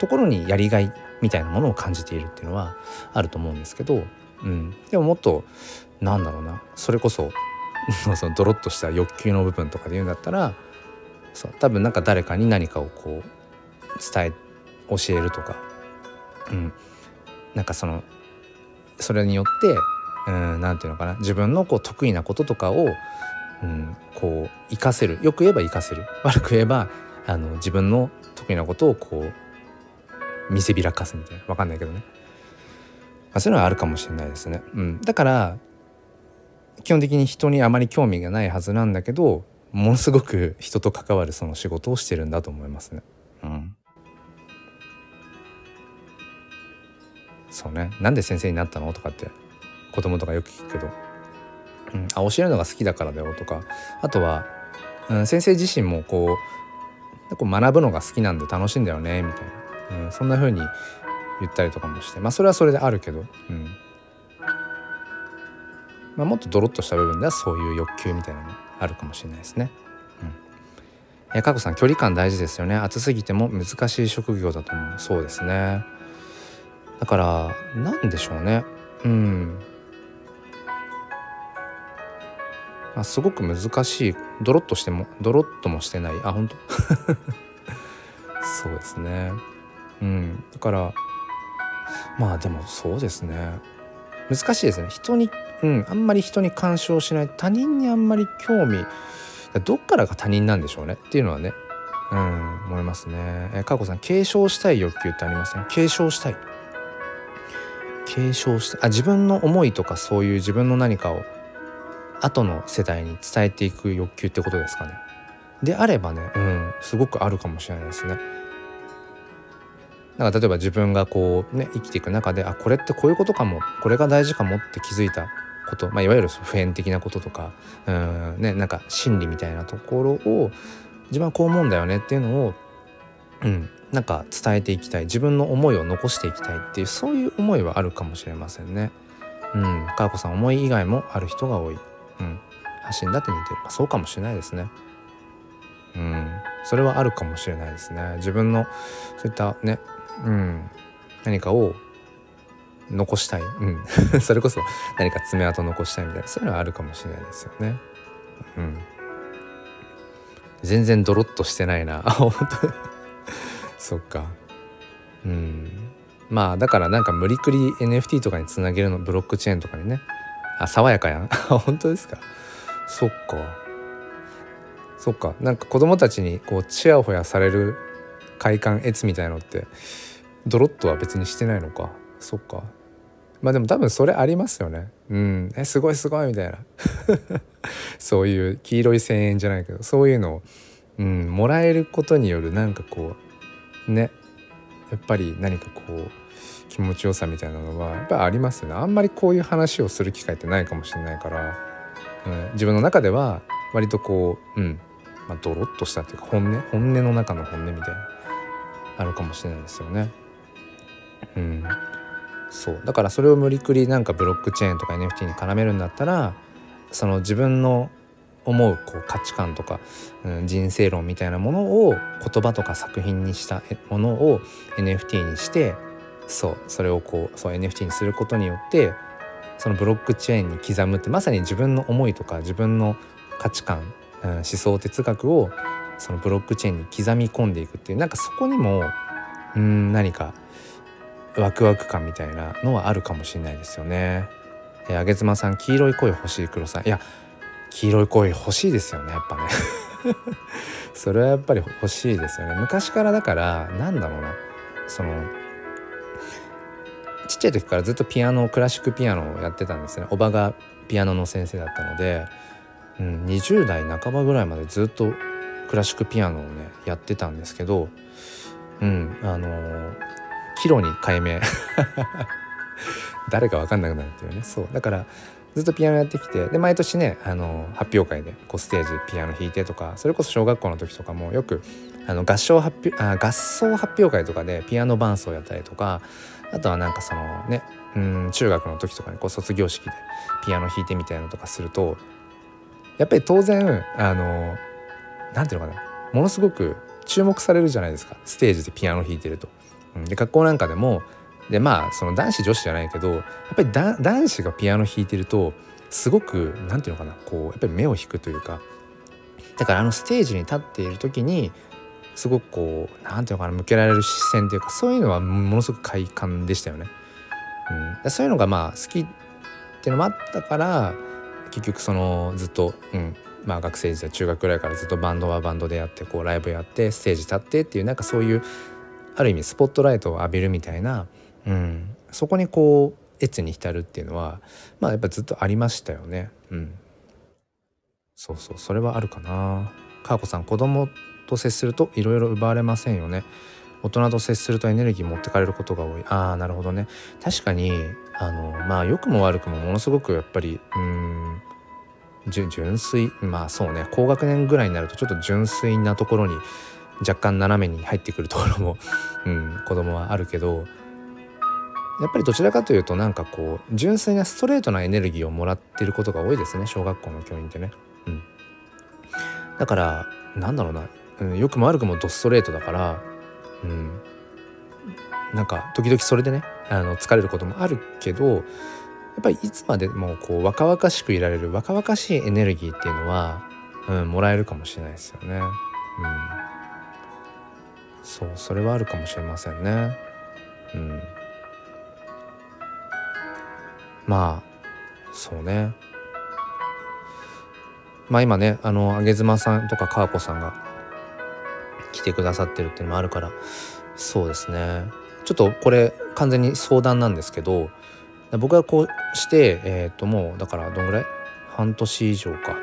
ところにやりがいみたいなものを感じているっていうのはあると思うんですけど、うん、でももっとなんだろうな。それこそ そのドロッとした欲求の部分とかで言うんだったらそう多分なんか誰かに何かをこう伝え教えるとか、うん、なんかそのそれによって何、て言うのかな。自分のこう得意なこととかを、うん、こう活かせる。よく言えば活かせる。悪く言えばあの自分の得意なことをこう見せびらかすみたいな。分かんないけどね、まあ、そういうのはあるかもしれないですね。うん、だから基本的に人にあまり興味がないはずなんだけどものすごく人と関わるその仕事をしてるんだと思いますね。うん、そうね。なんで先生になったの？とかって子供とかよく聞くけど、うん、あ教えるのが好きだからだよとか。あとは、うん、先生自身もこうこう学ぶのが好きなんで楽しいんだよねみたいなうん、そんな風に言ったりとかもしてまあそれはそれであるけど、うん。まあ、もっとドロッとした部分ではそういう欲求みたいなのもあるかもしれないですね。うん。えかこさん距離感大事ですよね。暑すぎても難しい職業だと思う。そうですね。だから何でしょうね。うん。まあ、すごく難しい。ドロッとしてもドロッともしてない。あ本当？そうですね。うん。だからまあでもそうですね。難しいですね。人にうんあんまり人に干渉しない。他人にあんまり興味どっからが他人なんでしょうね。っていうのはねうん思いますね。えかこさん継承したい欲求ってありません？継承したい。継承したあ自分の思いとかそういう自分の何かを後の世代に伝えていく欲求ってことですかね。であればねうんすごくあるかもしれないですね。なんか例えば自分がこうね生きていく中であこれってこういうことかもこれが大事かもって気づいたこと、まあ、いわゆる普遍的なこととかうんねなんか真理みたいなところを自分はこう思うんだよねっていうのをうんなんか伝えていきたい自分の思いを残していきたいっていうそういう思いはあるかもしれませんね。うん、かーこさん思い以外もある人が多い。うん、発信だって似てる、まあ、そうかもしれないですね。うん、それはあるかもしれないですね。自分のそういったね、うん、何かを残したい、うん、それこそ何か爪痕残したいみたいな。そういうのはあるかもしれないですよね。うん、全然ドロッとしてないな。あ 本当そっか。うん。まあだからなんか無理くり NFT とかにつなげるのブロックチェーンとかにね。あ爽やかやん。本当ですか。そっか。そっか。なんか子供たちにこうちやほやされる快感悦みたいのってドロッとは別にしてないのか。そっか。まあでも多分それありますよね。うん。えすごいすごいみたいな。そういう黄色い声援じゃないけどそういうのを、うん、もらえることによるなんかこうね。やっぱり何かこう気持ちよさみたいなのはやっぱりありますよね。あんまりこういう話をする機会ってないかもしれないから、うん、自分の中では割とこううん。まあ、ドロッとしたっていうか本音？本音の中の本音みたいな。あるかもしれないですよね。うん、そう。だからそれを無理くりなんかブロックチェーンとか NFT に絡めるんだったらその自分の思うこう価値観とか、うん、人生論みたいなものを言葉とか作品にしたものを NFT にしてそうそれをこうそう NFT にすることによってそのブロックチェーンに刻むってまさに自分の思いとか自分の価値観、うん、思想哲学をそのブロックチェーンに刻み込んでいくっていうなんかそこにもうん何かワクワク感みたいなのはあるかもしれないですよね。えー、あげずまさん黄色い声欲しい黒さん。いや黄色い声欲しいですよねやっぱね。それはやっぱり欲しいですよね。昔からだからなんだろうな。そのちっちゃい時からずっとピアノクラシックピアノをやってたんですね。おばがピアノの先生だったので、うん、20代半ばぐらいまでずっとクラシックピアノをねやってたんですけど。うんあのー、キロに改名 誰か分かんなくなるっていうね。そう。だからずっとピアノやってきてで毎年ねあの発表会でこうステージピアノ弾いてとかそれこそ小学校の時とかもよくあの合唱発表あ合奏発表会とかでピアノ伴奏やったりとかあとはなんかそのねうん中学の時とかにこう卒業式でピアノ弾いてみたいなのとかするとやっぱり当然あの何ていうのかな。ものすごく注目されるじゃないですか。ステージでピアノ弾いてると。で学校なんかでもでまあその男子女子じゃないけどやっぱり男子がピアノ弾いてるとすごく何て言うのかなこうやっぱり目を引くというかだからあのステージに立っている時にすごくこう何て言うのかな向けられる視線というかそういうのはものすごく快感でしたよね。うん、そういうのがまあ好きっていうのもあったから結局そのずっと、うん。まあ、学生時代中学ぐらいからずっとバンドはバンドでやってこうライブやってステージ立ってっていうなんかそういうある意味スポットライトを浴びるみたいな、うん、そこにこう越に浸るっていうのはまあやっぱずっとありましたよね。うん、そうそうそれはあるかな。かーこさん子供と接するといろいろ奪われませんよね。大人と接するとエネルギー持ってかれることが多いああなるほどね確かにあのまあ良くも悪くもものすごくやっぱりうん純粋まあそうね高学年ぐらいになるとちょっと純粋なところに若干斜めに入ってくるところも、うん、子供はあるけどやっぱりどちらかというとなんかこう純粋なストレートなエネルギーをもらってることが多いですね小学校の教員ってね。うん、だからなんだろうなうん、よくも悪くもドストレートだから、うん、なんか時々それでねあの疲れることもあるけどやっぱりいつまでもこう若々しくいられる若々しいエネルギーっていうのは、うん、もらえるかもしれないですよね。うん、そうそれはあるかもしれませんね。うん、まあそうね。まあ今ねあの上妻さんとか川子さんが来てくださってるっていうのもあるからそうですねちょっとこれ完全に相談なんですけど僕がこうしてえっ、ー、ともうだからどんぐらい？半年以上か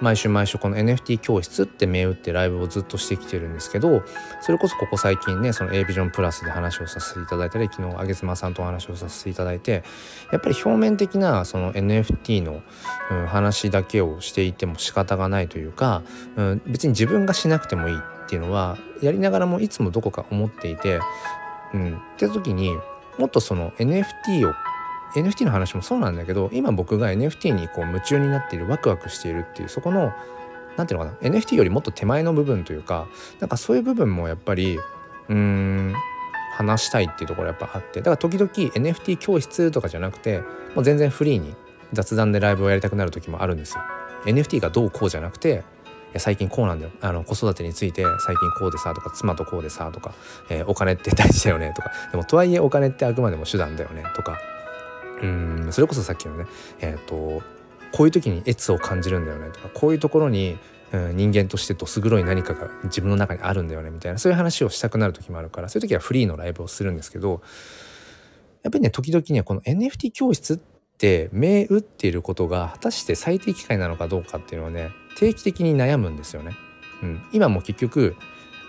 毎週毎週この NFT 教室って銘打ってライブをずっとしてきてるんですけどそれこそここ最近ねその A ビジョンプラスで話をさせていただいたり昨日上妻さんとお話をさせていただいてやっぱり表面的なその NFT の、うん、話だけをしていても仕方がないというか、うん、別に自分がしなくてもいいっていうのはやりながらもいつもどこか思っていて、うん、って時にもっとその NFT を NFT の話もそうなんだけど今僕が NFT にこう夢中になっているワクワクしているっていうそこの何ていうのかな NFT よりもっと手前の部分というかなんかそういう部分もやっぱりうん話したいっていうところやっぱあってだから時々 NFT 教室とかじゃなくてもう全然フリーに雑談でライブをやりたくなる時もあるんですよ。NFT がどうこうじゃなくてや最近こうなんだよあの子育てについて最近こうでさとか妻とこうでさとか、えー、お金って大事だよねとかでもとはいえお金ってあくまでも手段だよねとかうんそれこそさっきのねえっ、ー、とこういう時に越を感じるんだよねとかこういうところに、うん、人間としてどす黒い何かが自分の中にあるんだよねみたいなそういう話をしたくなる時もあるからそういう時はフリーのライブをするんですけどやっぱりね時々ねこの NFT 教室って銘打っていることが果たして最適解なのかどうかっていうのはね定期的に悩むんですよね。うん、今も結局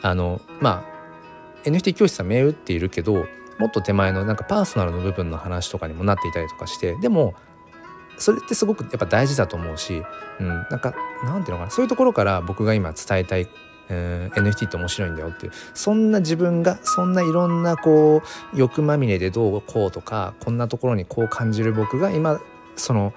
あのまあ NFT 教室は銘打っているけどもっと手前のなんかパーソナルの部分の話とかにもなっていたりとかしてでもそれってすごくやっぱ大事だと思うし、うん、なんかなんていうのかなそういうところから僕が今伝えたい、えー、NFT って面白いんだよっていうそんな自分がそんないろんなこう欲まみれでどうこうとかこんなところにこう感じる僕が今その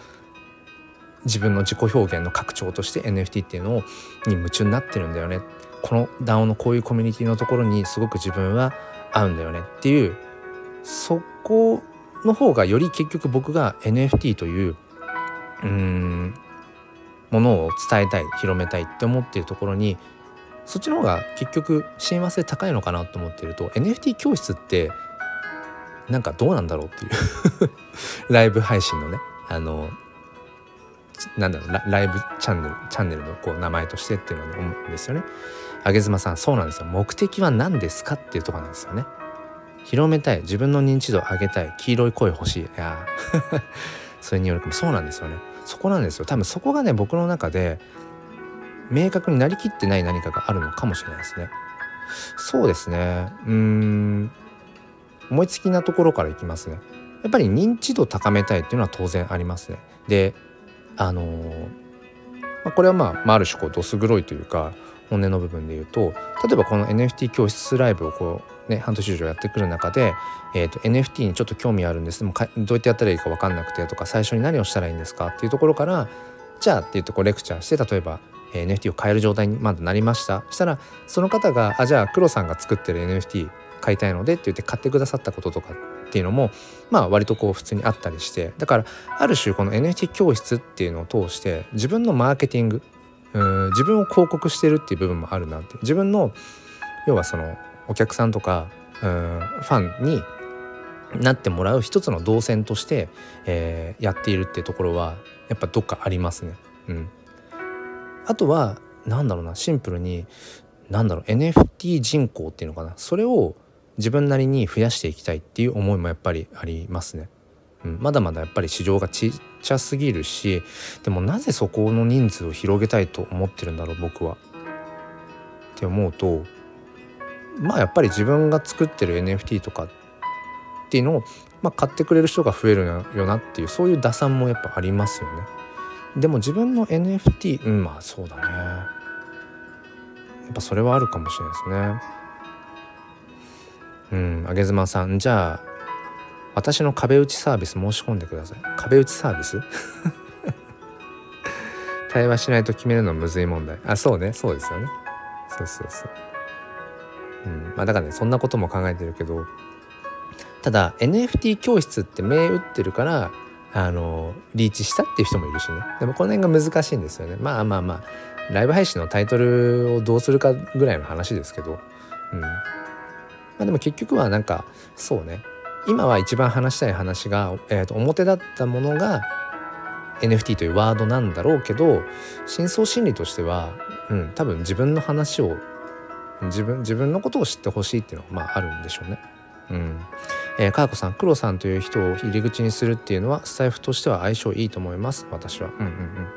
自分の自己表現の拡張として NFT っていうのをに夢中になってるんだよね。この DAO のこういうコミュニティのところにすごく自分は合うんだよねっていうそこの方がより結局僕が NFT といううんものを伝えたい広めたいって思っているところにそっちの方が結局親和性高いのかなと思っていると NFT 教室ってなんかどうなんだろうっていう ライブ配信のねあのなんだろうライブチャンネルチャンネルのこう名前としてっていうのを思うんですよね。あげずまさんそうなんですよ目的は何ですかっていうとこなんですよね。広めたい自分の認知度を上げたい黄色い声欲しい。いや それによるかも。そうなんですよね。そこなんですよ。多分そこがね僕の中で明確になりきってない何かがあるのかもしれないですね。そうですね。うん。思いつきなところからいきますね。やっぱり認知度高めたいっていうのは当然ありますね。であのー、まあ、これはまあ、まあ、ある種こうどす黒いというか本音の部分で言うと例えばこの NFT 教室ライブをこうね半年以上やってくる中で、えーと、NFT にちょっと興味あるんです。でもどうやってやったらいいか分かんなくてとか最初に何をしたらいいんですかっていうところからじゃあって言ってこうレクチャーして例えば NFT を買える状態にまだなりました。したらその方があじゃあ黒さんが作ってる NFT 買いたいのでって言って買ってくださったこととかっていうのもまあ割とこう普通にあったりして。だからある種この NFT 教室っていうのを通して自分のマーケティングうん自分を広告してるっていう部分もあるなって。自分の要はそのお客さんとかうんファンになってもらう一つの動線として、えー、やっているってところはやっぱどっかありますね。うん、あとはなんだろうなシンプルになんだろう NFT 人口っていうのかなそれを自分なりに増やしていきたいっていう思いもやっぱりありますね。うん、まだまだやっぱり市場がちっちゃすぎるしでもなぜそこの人数を広げたいと思ってるんだろう僕は。って思うとまあやっぱり自分が作ってる NFT とかっていうのを、まあ、買ってくれる人が増えるよなっていうそういう打算もやっぱありますよね。でも自分の NFT うんまあそうだね。やっぱそれはあるかもしれないですね。うん、あげずまさんじゃあ私の壁打ちサービス申し込んでください壁打ちサービス？対話しないと決めるのはむずい問題あそうねそうですよねそうそうそううん。まあだからねそんなことも考えてるけどただ NFT 教室って銘打ってるからあのリーチしたっていう人もいるしね。でもこの辺が難しいんですよね。まあまあまあライブ配信のタイトルをどうするかぐらいの話ですけど。うん。まあでも結局はなんかそうね。今は一番話したい話が、えー、と表だったものが NFT というワードなんだろうけど深層心理としては、うん、多分自分の話を自分自分のことを知ってほしいっていうのがまああるんでしょうね。うんえー、かやこさん黒さんという人を入り口にするっていうのはスタイフとしては相性いいと思います私は。うんうんうん。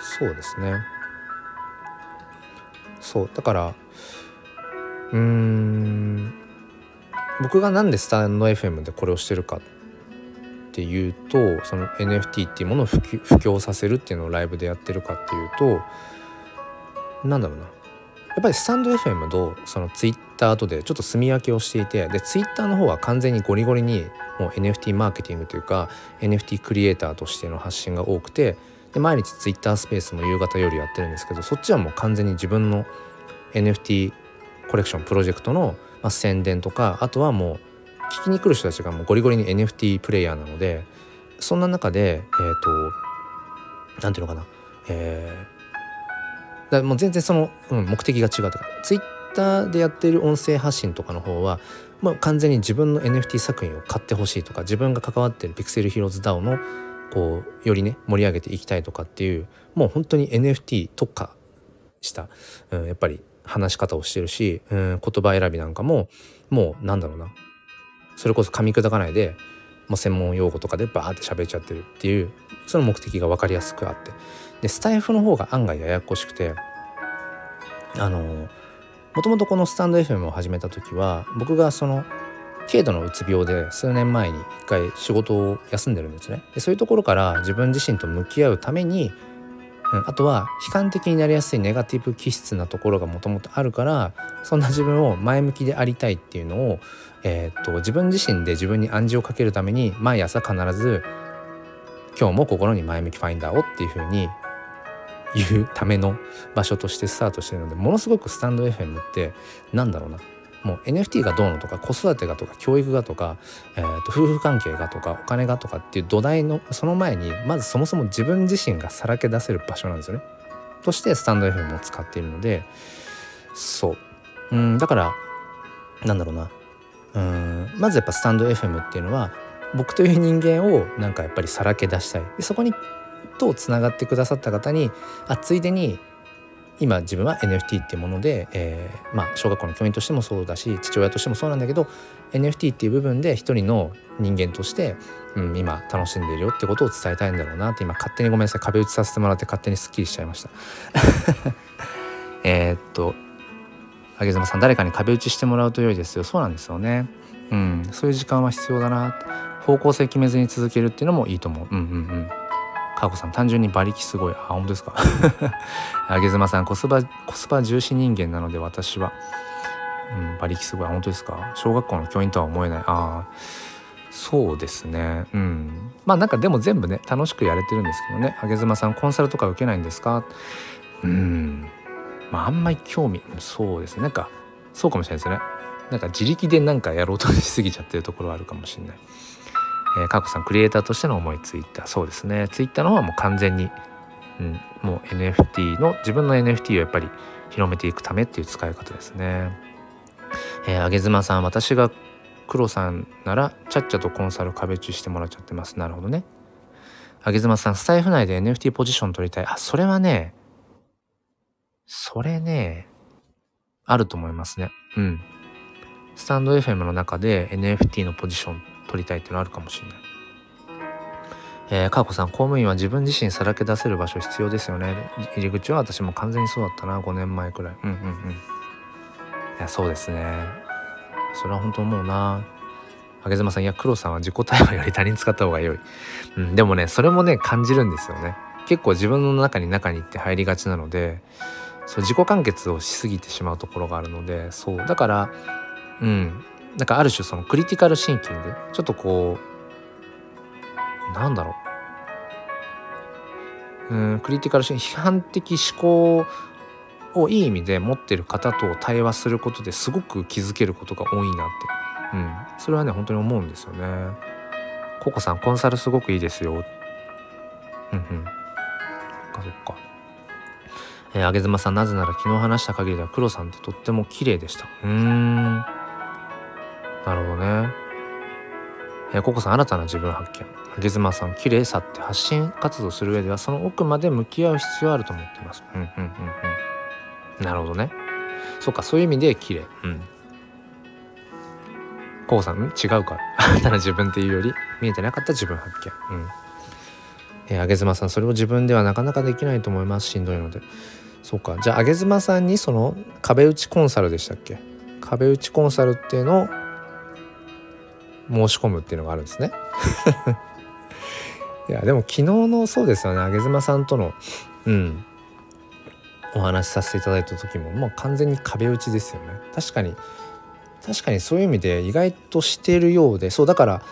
そうですね。そうだからうん僕が何でスタンド FM でこれをしてるかっていうとその NFT っていうものを普及させるっていうのをライブでやってるかっていうとなんだろうなやっぱりスタンド FM とその Twitter とでちょっと住み分けをしていてで Twitter の方は完全にゴリゴリにもう NFT マーケティングというか NFT クリエイターとしての発信が多くてで毎日 Twitter スペースも夕方夜やってるんですけどそっちはもう完全に自分の NFT コレクションプロジェクトのまあ、宣伝とかあとはもう聞きに来る人たちがもうゴリゴリに NFT プレイヤーなのでそんな中でえっ、ー、と何ていうのかなえー、だもう全然その、うん、目的が違うとか Twitter でやってる音声発信とかの方は、まあ、完全に自分の NFT 作品を買ってほしいとか自分が関わってるピクセルヒローズ DAO のこうよりね盛り上げていきたいとかっていうもう本当に NFT 特化した、うん、やっぱり話し方をしてるし、うん、言葉選びなんかももうなんだろうな。それこそ噛み砕かないでもう専門用語とかでバーって喋っちゃってるっていうその目的が分かりやすくあって。でスタイフの方が案外ややこしくてあのもともとこのスタンド FM を始めた時は僕がその軽度のうつ病で数年前に一回仕事を休んでるんですね。でそういうところから自分自身と向き合うために、あとは悲観的になりやすいネガティブ気質なところがもともとあるからそんな自分を前向きでありたいっていうのを、えー、っと自分自身で自分に暗示をかけるために毎朝必ず「今日も心に前向きファインダーを」っていうふうに言うための場所としてスタートしてるのでものすごくスタンド FM ってなんだろうな。もう NFT がどうのとか子育てがとか教育がとか、えー、と夫婦関係がとかお金がとかっていう土台のその前にまずそもそも自分自身がさらけ出せる場所なんですよね。としてスタンド FM を使っているのでそう。うんだからなんだろうな。うんまずやっぱスタンド FM っていうのは僕という人間をなんかやっぱりさらけ出したい。でそこにとつながってくださった方にあついでに今自分は NFT っていうもので、えー、まあ、小学校の教員としてもそうだし父親としてもそうなんだけど NFT っていう部分で一人の人間として、うん、今楽しんでるよってことを伝えたいんだろうなって今勝手にごめんなさい壁打ちさせてもらって勝手にすっきりしちゃいました。えっとあげずまさん誰かに壁打ちしてもらうと良いですよ。そうなんですよね。うんそういう時間は必要だな方向性決めずに続けるっていうのもいいと思う。うんうんうん。かこさん単純に馬力すごい。あ本当ですか？あげずまさんコスパコスパ重視人間なので私は、うん、馬力すごい。本当ですか？小学校の教員とは思えない。ああそうですね。うん。まあなんかでも全部ね楽しくやれてるんですけどね。あげずまさんコンサルとか受けないんですか？うん。まああんまり興味そうですね。なんかそうかもしれないですね。なんか自力で何かやろうとしすぎちゃってるところはあるかもしれない。えー、かこさんクリエイターとしての思いツイッターそうですねツイッターの方はもう完全に、うん、もう NFT の自分の NFT をやっぱり広めていくためっていう使い方ですね。えー、あげずまさん私が黒さんならちゃっちゃとコンサル壁打ちしてもらっちゃってますなるほどね。あげずまさんスタイフ内で NFT ポジション取りたいあそれはねそれねあると思いますねうん。スタンド FM の中で NFT のポジション取りたいっていうのあるかもしれない。えー、かこさん、公務員は自分自身さらけ出せる場所必要ですよね。入り口は私も完全にそうだったな、5年前くらい。うんうんうん。いや、そうですね。それは本当思うな。あげずまさん、いや、黒さんは自己対話より他人使った方が良い。うん、でもね、それもね、感じるんですよね。結構自分の中に中にって入りがちなので、そう、自己完結をしすぎてしまうところがあるので、そう。だから、うん、なんかある種そのクリティカルシンキングちょっとこうなんだろううんクリティカルシン批判的思考をいい意味で持ってる方と対話することですごく気づけることが多いなって、うん、それはね本当に思うんですよね。ココさんコンサルすごくいいですよ。うんうん。そっかそっか。えー、あげずまさんなぜなら昨日話した限りでは黒さんってとっても綺麗でした。うーん。なるほどね。えー、ココさん新たな自分発見。あげずまさん綺麗さって発信活動する上ではその奥まで向き合う必要あると思ってます。うんうんうんうん。なるほどね。そっかそういう意味で綺麗。うん。ココさん違うか。新たな自分っていうより見えてなかった自分発見。うん。えー、あげずまさんそれを自分ではなかなかできないと思いますしんどいのでそうかじゃあ上妻さんにその壁打ちコンサルでしたっけ？壁打ちコンサルっていうのを申し込むっていうのがあるんですね。いやでも昨日のそうですよね。上妻さんとのうん。お話しさせていただいた時ももう完全に壁打ちですよね。確かに確かにそういう意味で意外としてるようでそうだから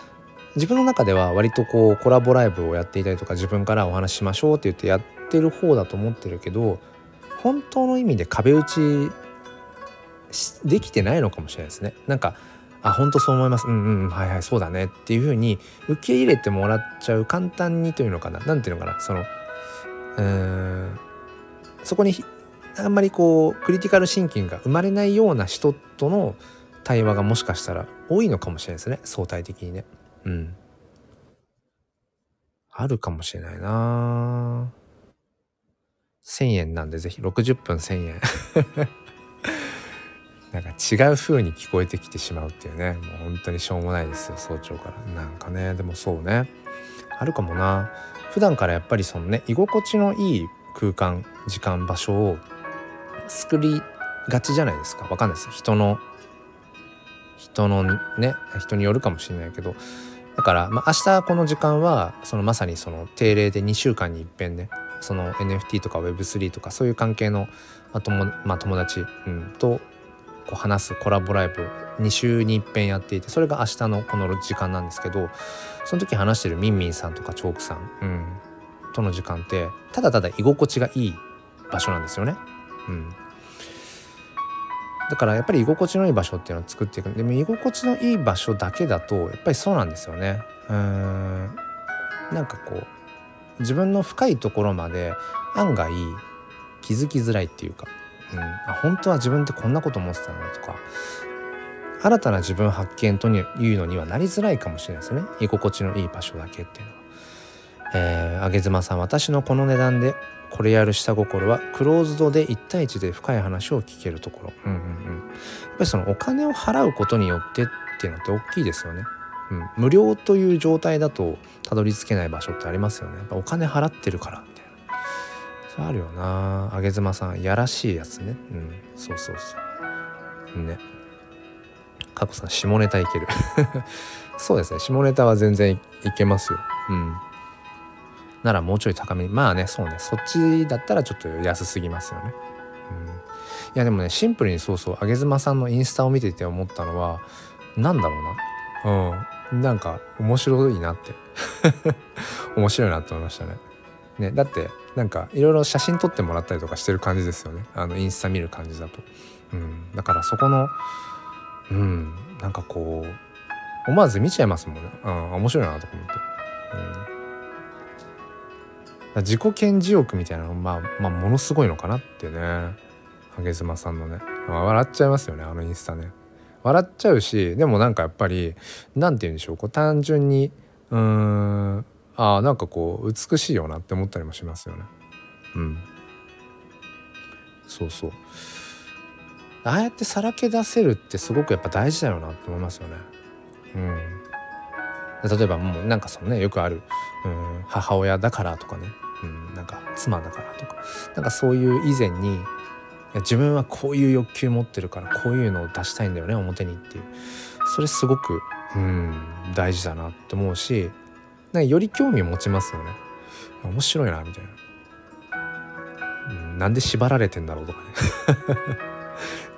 自分の中では割とこうコラボライブをやっていたりとか自分からお話ししましょうって言ってやってる方だと思ってるけど本当の意味で壁打ちできてないのかもしれないですね。なんかあ本当そう思います。うんうんはいはいそうだねっていうふうに受け入れてもらっちゃう簡単にというのかな。何ていうのかな。そのうん。そこにあんまりこうクリティカルシンキングが生まれないような人との対話がもしかしたら多いのかもしれないですね。相対的にね。うん。あるかもしれないな。1000円なんでぜひ。60分1000円。なんか違う風に聞こえてきてしまうっていうね。もう本当にしょうもないですよ早朝から。なんかねでもそうね。あるかもな。普段からやっぱりそのね居心地のいい空間時間場所を作りがちじゃないですか。わかんないです人の人のね人によるかもしれないけど。だから、まあ、明日この時間はそのまさにその定例で2週間にいっぺんねその NFT とか Web3 とかそういう関係の、まあ友まあ、友達、うん、とこう話すコラボライブを2週に一遍やっていてそれが明日のこの時間なんですけどその時話してるみんみんさんとかチョークさん、うん、との時間ってただただ居心地がいい場所なんですよね。うん、だからやっぱり居心地のいい場所っていうのを作っていくでも居心地のいい場所だけだとやっぱりそうなんですよね。うんなんかこう自分の深いところまで案外気づきづらいっていうか、うん、あ本当は自分ってこんなこと思ってたなとか。新たな自分発見というのにはなりづらいかもしれないですね。居心地のいい場所だけっていうのは。えー、あげずまさん私のこの値段でこれやる下心はクローズドで1対1で深い話を聞けるところ、うんうんうん、やっぱりそのお金を払うことによってっていうのって大きいですよね。うん、無料という状態だとたどり着けない場所ってありますよね。やっぱお金払ってるから。それあるよな。あげずまさんやらしいやつね。うん。そうそうそう。ね。過去さん下ネタいける。そうですね。下ネタは全然いけますよ。うん。ならもうちょい高めにまあねそうね。そっちだったらちょっと安すぎますよね。うん。いやでもねシンプルにそうそう。あげずまさんのインスタを見てて思ったのは何だろうな。うん。なんか面白いなって。面白いなと思いましたね。ねだってなんかいろいろ写真撮ってもらったりとかしてる感じですよね。あのインスタ見る感じだと。うん、だからそこのうん。なんかこう思わず見ちゃいますもんね、うん、面白いなとか思って。うん、自己顕示欲みたいなのまあ、まあ、ものすごいのかなってね。上妻さんのね。笑っちゃいますよねあのインスタね。笑っちゃうしでもなんかやっぱり何て言うんでしょう。こう単純にうーんあなんかこう美しいよなって思ったりもしますよね。うん。そうそう。ああやってさらけ出せるってすごくやっぱ大事だよなって思いますよね。うん、例えばもうなんかそのねよくある、うん、母親だからとかね、うん、なんか妻だからとか。なんかそういう以前に自分はこういう欲求持ってるからこういうのを出したいんだよね表にっていう。それすごくうん大事だなって思うしなんかより興味持ちますよね。面白いなみたいな、うん、なんで縛られてんだろうとかね。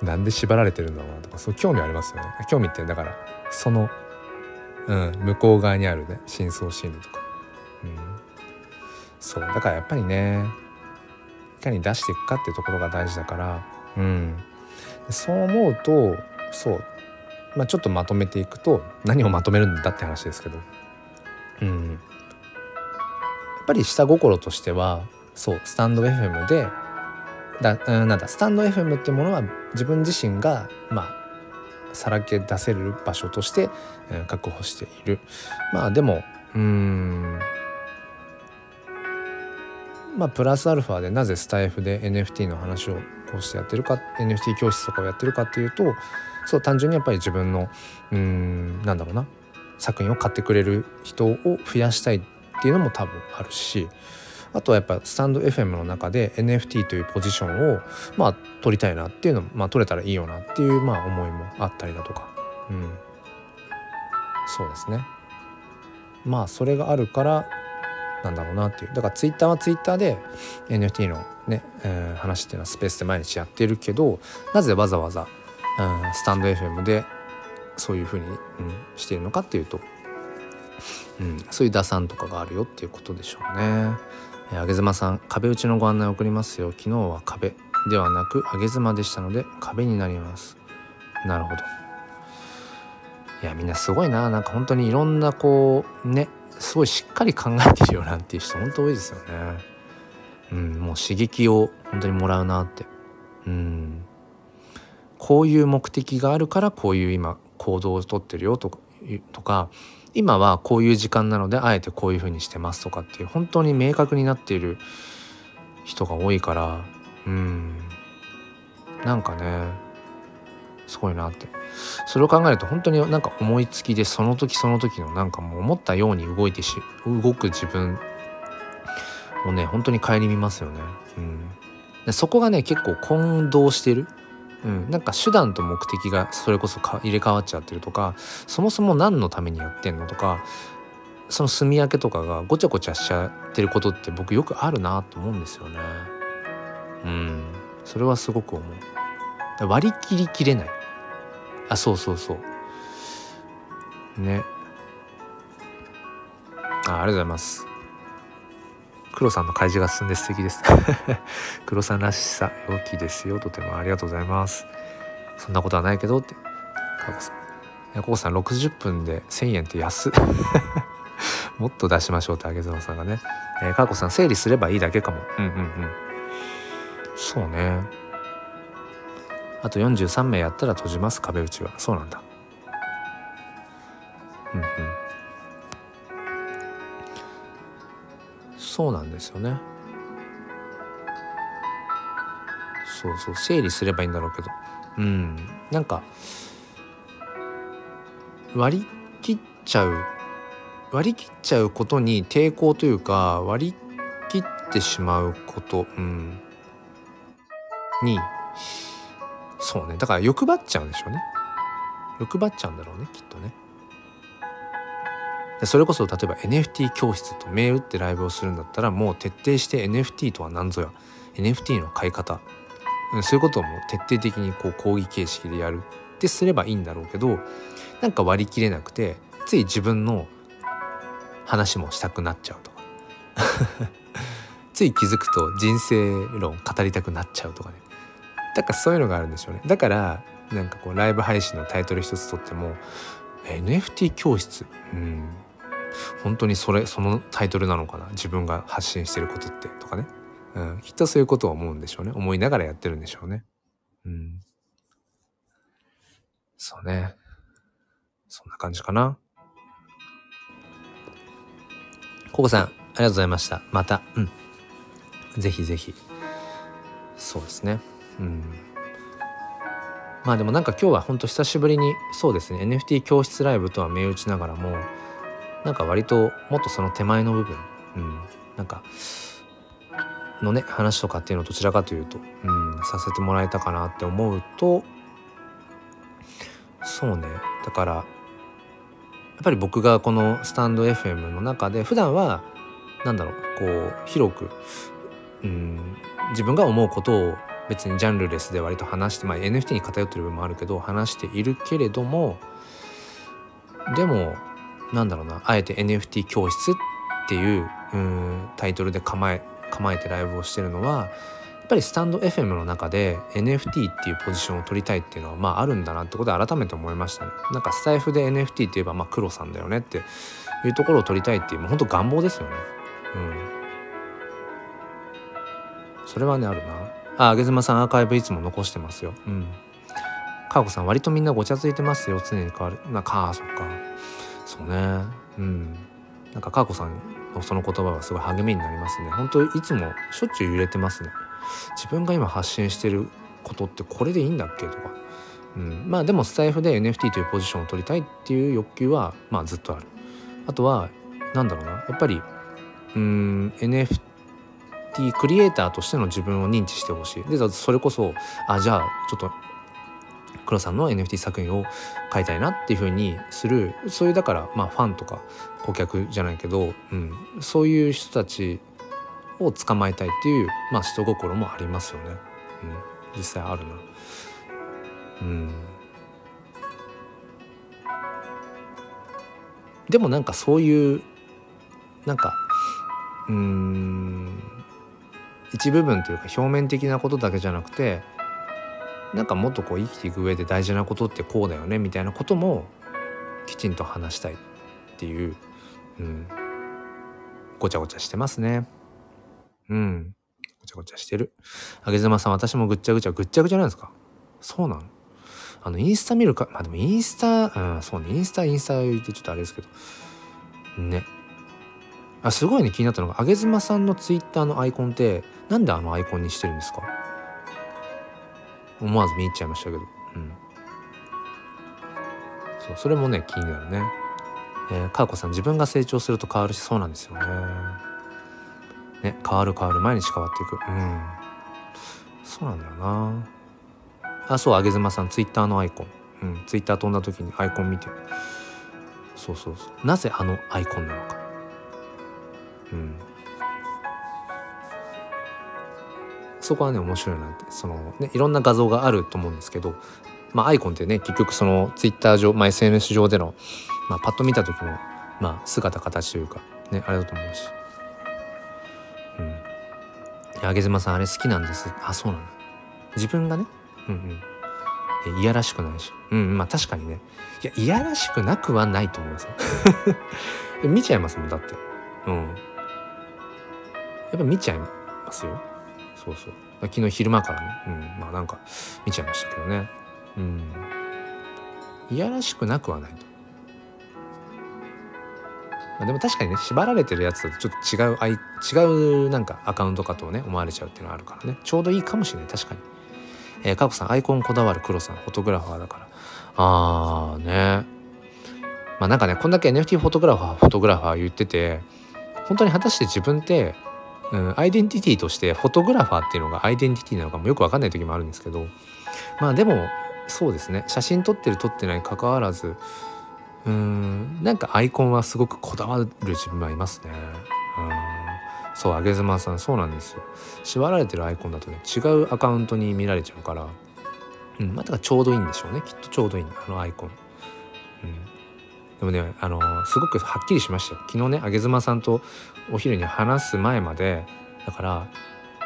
なんで縛られてるんだろうなとかそう興味ありますよね。興味ってだからその、うん、向こう側にあるね深層心理とか、うん、そうだからやっぱりねいかに出していくかっていうところが大事だからうん。そう思うとそうまあちょっとまとめていくと何をまとめるんだって話ですけど。うん。やっぱり下心としてはそうスタンド FM でだうんなんだスタンド FM ってものは自分自身がまあさらけ出せる場所として、えー、確保している。まあでもうん。まあプラスアルファでなぜスタイフで NFT の話をこうしてやってるか NFT 教室とかをやってるかっていうとそう単純にやっぱり自分のうんなんだろうな。作品を買ってくれる人を増やしたいっていうのも多分あるしあとはやっぱスタンド FM の中で NFT というポジションをまあ取りたいなっていうのも、まあ、取れたらいいよなっていうまあ思いもあったりだとか。うん。そうですね。まあそれがあるからなんだろうなっていう。だからツイッターはツイッターで NFT のね、えー、話っていうのはスペースで毎日やってるけどなぜわざわざ、うん、スタンド FM でそういうふうに、うん、しているのかっていうと、うん、そういう打算とかがあるよっていうことでしょうね。えー、上妻さん壁打ちのご案内を送りますよ。昨日は壁ではなく上妻でしたので壁になります。なるほど。いやみんなすごいな。なんか本当にいろんなこうねすごいしっかり考えてるよなっていう人本当多いですよね。うんもう刺激を本当にもらうなって。うん。こういう目的があるからこういう今行動をとってるよとかとか今はこういう時間なのであえてこういうふうにしてますとかっていう本当に明確になっている人が多いからうん。なんかねすごいなって。それを考えると本当になんか思いつきでその時その時のなんかもう思ったように動いてし動く自分をね本当に顧みますよね。うん、でそこがね結構混同してる。うん、なんか手段と目的がそれこそ入れ替わっちゃってるとかそもそも何のためにやってんのとかその住み分けとかがごちゃごちゃしちゃってることって僕よくあるなと思うんですよね。うんそれはすごく思う。割り切りきれない。あそうそうそう。ね。あありがとうございます。黒さんの開示が進んで素敵です。黒さんらしさ良きですよ。とてもありがとうございます。そんなことはないけどって。かこさん。やこさん60分で1000円って安 もっと出しましょうってあげずのさんがね。えー、かこさん整理すればいいだけかも。うんうんうん。そうね。あと43名やったら閉じます。壁打ちは。そうなんだ。うんうん。そうなんですよね。そうそう整理すればいいんだろうけど。うん。なんか割り切っちゃう割り切っちゃうことに抵抗というか割り切ってしまうことうん。にそうね。だから欲張っちゃうんでしょうね。欲張っちゃうんだろうねきっとね。それこそ例えば NFT 教室と銘打ってライブをするんだったらもう徹底して NFT とは何ぞや。NFT の買い方。そういうことをもう徹底的にこう講義形式でやる。ってすればいいんだろうけどなんか割り切れなくてつい自分の話もしたくなっちゃうとか。つい気づくと人生論語りたくなっちゃうとかね。だからそういうのがあるんでしょうね。だからなんかこうライブ配信のタイトル一つとっても NFT 教室？うん。本当にそれそのタイトルなのかな？自分が発信してることってとかね、うん、きっとそういうことを思うんでしょうね。思いながらやってるんでしょうね。うん。そうね。そんな感じかな。ココさんありがとうございました。また。うん。ぜひぜひ。そうですね。うん。まあでもなんか今日はほんと久しぶりにそうですね。NFT 教室ライブとは銘打ちながらもなんか割ともっとその手前の部分、うん、なんかのね話とかっていうのをどちらかというと、うん、させてもらえたかなって思うとそうね。だからやっぱり僕がこのスタンド FM の中で普段はなんだろうこう広く、うん、自分が思うことを別にジャンルレスで割と話して、まあ、NFT に偏ってる部分もあるけど話しているけれどもでもなんだろうなあえて NFT 教室っていううタイトルで構え構えてライブをしてるのはやっぱりスタンド FM の中で NFT っていうポジションを取りたいっていうのはまああるんだなってことで改めて思いましたね。なんかスタイフで NFT って言えばまあ黒さんだよねっていうところを取りたいっていうもうほんと願望ですよね。うん。それはねあるな。ああげずまさんアーカイブいつも残してますよ。うん。かーこさん割とみんなごちゃついてますよ常に変わる。なかあそっか。そうね。うん。なんかかーこさんのその言葉はすごい励みになりますね。本当いつもしょっちゅう揺れてますね。自分が今発信してることってこれでいいんだっけとか、うん、まあでもスタイフで NFT というポジションを取りたいっていう欲求はまあずっとある。あとはなんだろうな。やっぱりうん NFT クリエイターとしての自分を認知してほしい。でそれこそあじゃあちょっと黒さんの NFT 作品を買いたいなっていうふうにするそういうだからまあファンとか顧客じゃないけど、うん、そういう人たちを捕まえたいっていうまあ人心もありますよね、うん、実際あるな。うん。でもなんかそういうなんかうん一部分というか表面的なことだけじゃなくてなんかもっとこう生きていく上で大事なことってこうだよねみたいなこともきちんと話したいっていう、うん、ごちゃごちゃしてますね。うん。ごちゃごちゃしてる。あげずまさん、私もぐっちゃぐちゃ、ぐっちゃぐちゃなんですか？そうなのあの、インスタ見るか、まあでもインスタ、うん、そうね、インスタ、インスタ言ってちょっとあれですけど。ね。あ、すごいね、気になったのが、あげずまさんのツイッターのアイコンって、なんであのアイコンにしてるんですか？思わず見入っちゃいましたけど。うん。そう、それもね、気になるね。えー、かーこさん、自分が成長すると変わるし、そうなんですよね。ね変わる変わる毎日変わっていくうんそうなんだよなあそうあげずまさんツイッターのアイコンうんツイッター飛んだ時にアイコン見てそうそうそうなぜあのアイコンなのかうんそこはね面白いなってそのねいろんな画像があると思うんですけどまあアイコンってね結局そのツイッター上、まあ、SNS 上での、まあ、パッと見た時の、まあ、姿形というかねあれだと思うし。あげずまさんあれ好きなんです。あそうなの。自分がねうんうん。いやらしくないし。うんまあ確かにね。いやいやらしくなくはないと思います 見ちゃいますもんだって。うん。やっぱ見ちゃいますよ。そうそう。昨日昼間からね。うん。まあなんか見ちゃいましたけどね。うん。いやらしくなくはないと。まあ、でも確かにね縛られてるやつだとちょっと違う違うなんかアカウントかとね思われちゃうっていうのはあるからね。ちょうどいいかもしれない。確かに。えー、かこさんアイコンこだわる黒さんフォトグラファーだから。あーね。まあなんかねこんだけ NFT フォトグラファーフォトグラファー言ってて本当に果たして自分ってうん、アイデンティティとしてフォトグラファーっていうのがアイデンティティなのかもよく分かんない時もあるんですけどまあでもそうですね。写真撮ってる撮ってないかかわらずうんなんかアイコンはすごくこだわる自分はいますね。うんそうあげずまさんそうなんですよ。縛られてるアイコンだとね違うアカウントに見られちゃうからうんまあだからちょうどいいんでしょうね。きっとちょうどいいあのアイコン。うん。でもねあのすごくはっきりしましたよ。昨日ねあげずまさんとお昼に話す前までだから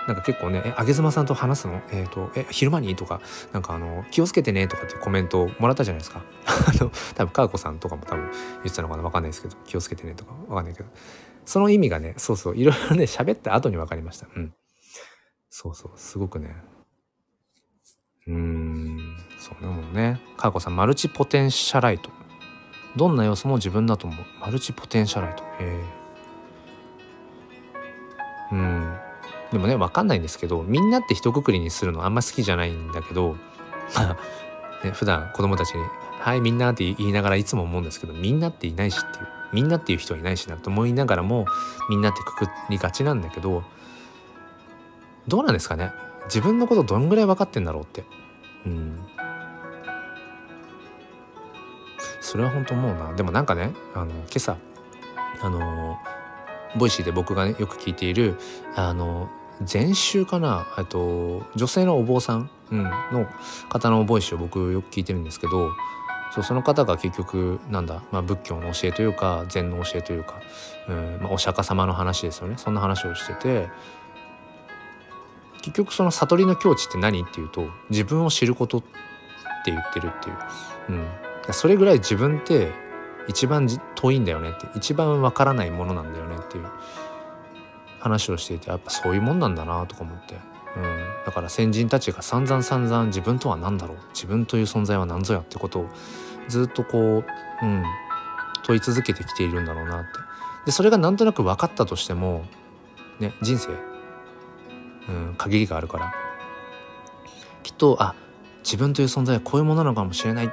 なんか結構ね「えあげずまさんと話すの？えっ、ー、とえ昼間に?」とかなんかあの「気をつけてね」とかってコメントをもらったじゃないですか。あの多分かーこさんとかも多分言ってたのかな？分かんないですけど「気をつけてね」とか分かんないけど。その意味がねそうそういろいろね喋った後に分かりました。うん。そうそうすごくね。うーんそうねもね。かーこさんマルチポテンシャライト。どんな要素も自分だと思う。マルチポテンシャライト。へえうん。でもね分かんないんですけどみんなって一括りにするのあんま好きじゃないんだけどまあ、ね、普段子供たちに「はいみんな」って言いながらいつも思うんですけどみんなっていないしっていうみんなっていう人はいないしなと思いながらもみんなってくくりがちなんだけどどうなんですかね？自分のことどんぐらい分かってんだろうって。うん。それは本当思うな。でもなんかねあの今朝あのボイシーで僕がねよく聞いているあの禅宗かなと女性のお坊さん、うん、の方のボイスを僕よく聞いてるんですけどそうその方が結局なんだ、まあ、仏教の教えというか禅の教えというか、うんまあ、お釈迦様の話ですよね。そんな話をしてて結局その悟りの境地って何っていうと自分を知ることって言ってるっていう、うん、それぐらい自分って一番遠いんだよねって一番わからないものなんだよねっていう話をしていてやっぱそういうもんなんだなとか思って、うん、だから先人たちが散々散々自分とは何だろう。自分という存在は何ぞやってことをずっとこう、うん、問い続けてきているんだろうなって。でそれがなんとなく分かったとしてもね人生、うん、限りがあるから。きっとあ自分という存在はこういうものなのかもしれないっ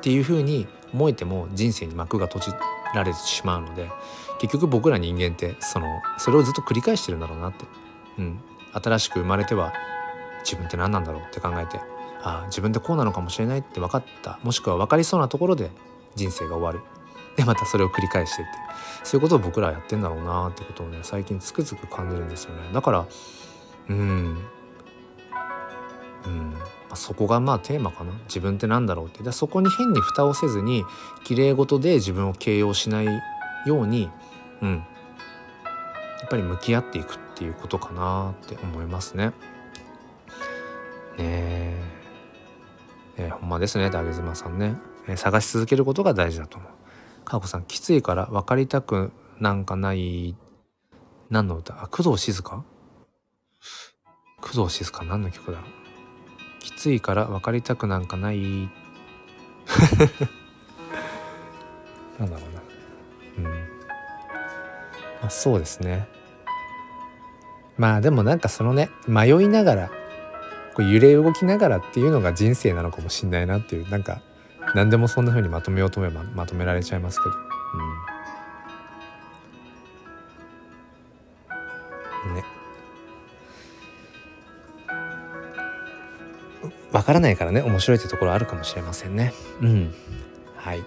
ていうふうに思えても人生に幕が閉じられてしまうので結局僕ら人間ってそのそれをずっと繰り返してるんだろうなって、うん、新しく生まれては自分って何なんだろうって考えてああ自分ってこうなのかもしれないって分かった。もしくは分かりそうなところで人生が終わる。でまたそれを繰り返してって。そういうことを僕らはやってんだろうなってことをね最近つくづく感じるんですよね。だからうん。うん。そこがまあテーマかな。自分って何だろうって。でそこに変に蓋をせずに綺麗事で自分を形容しないようにうん。やっぱり向き合っていくっていうことかなって思いますね。ねえ。え、ほんまですねダゲズマさんね、えー、探し続けることが大事だと思う。かこさんきついから分かりたくなんかない何の歌？あ工藤静香？工藤静香何の曲だ？ろうきついから分かりたくなんかない。なんだろうな。うん。まあそうですね。まあでもなんかそのね迷いながらこう揺れ動きながらっていうのが人生なのかもしんないなっていうなんか何でもそんな風にまとめようと思えばまとめられちゃいますけど。からないからね面白いってところあるかもしれませんね。うん。はい。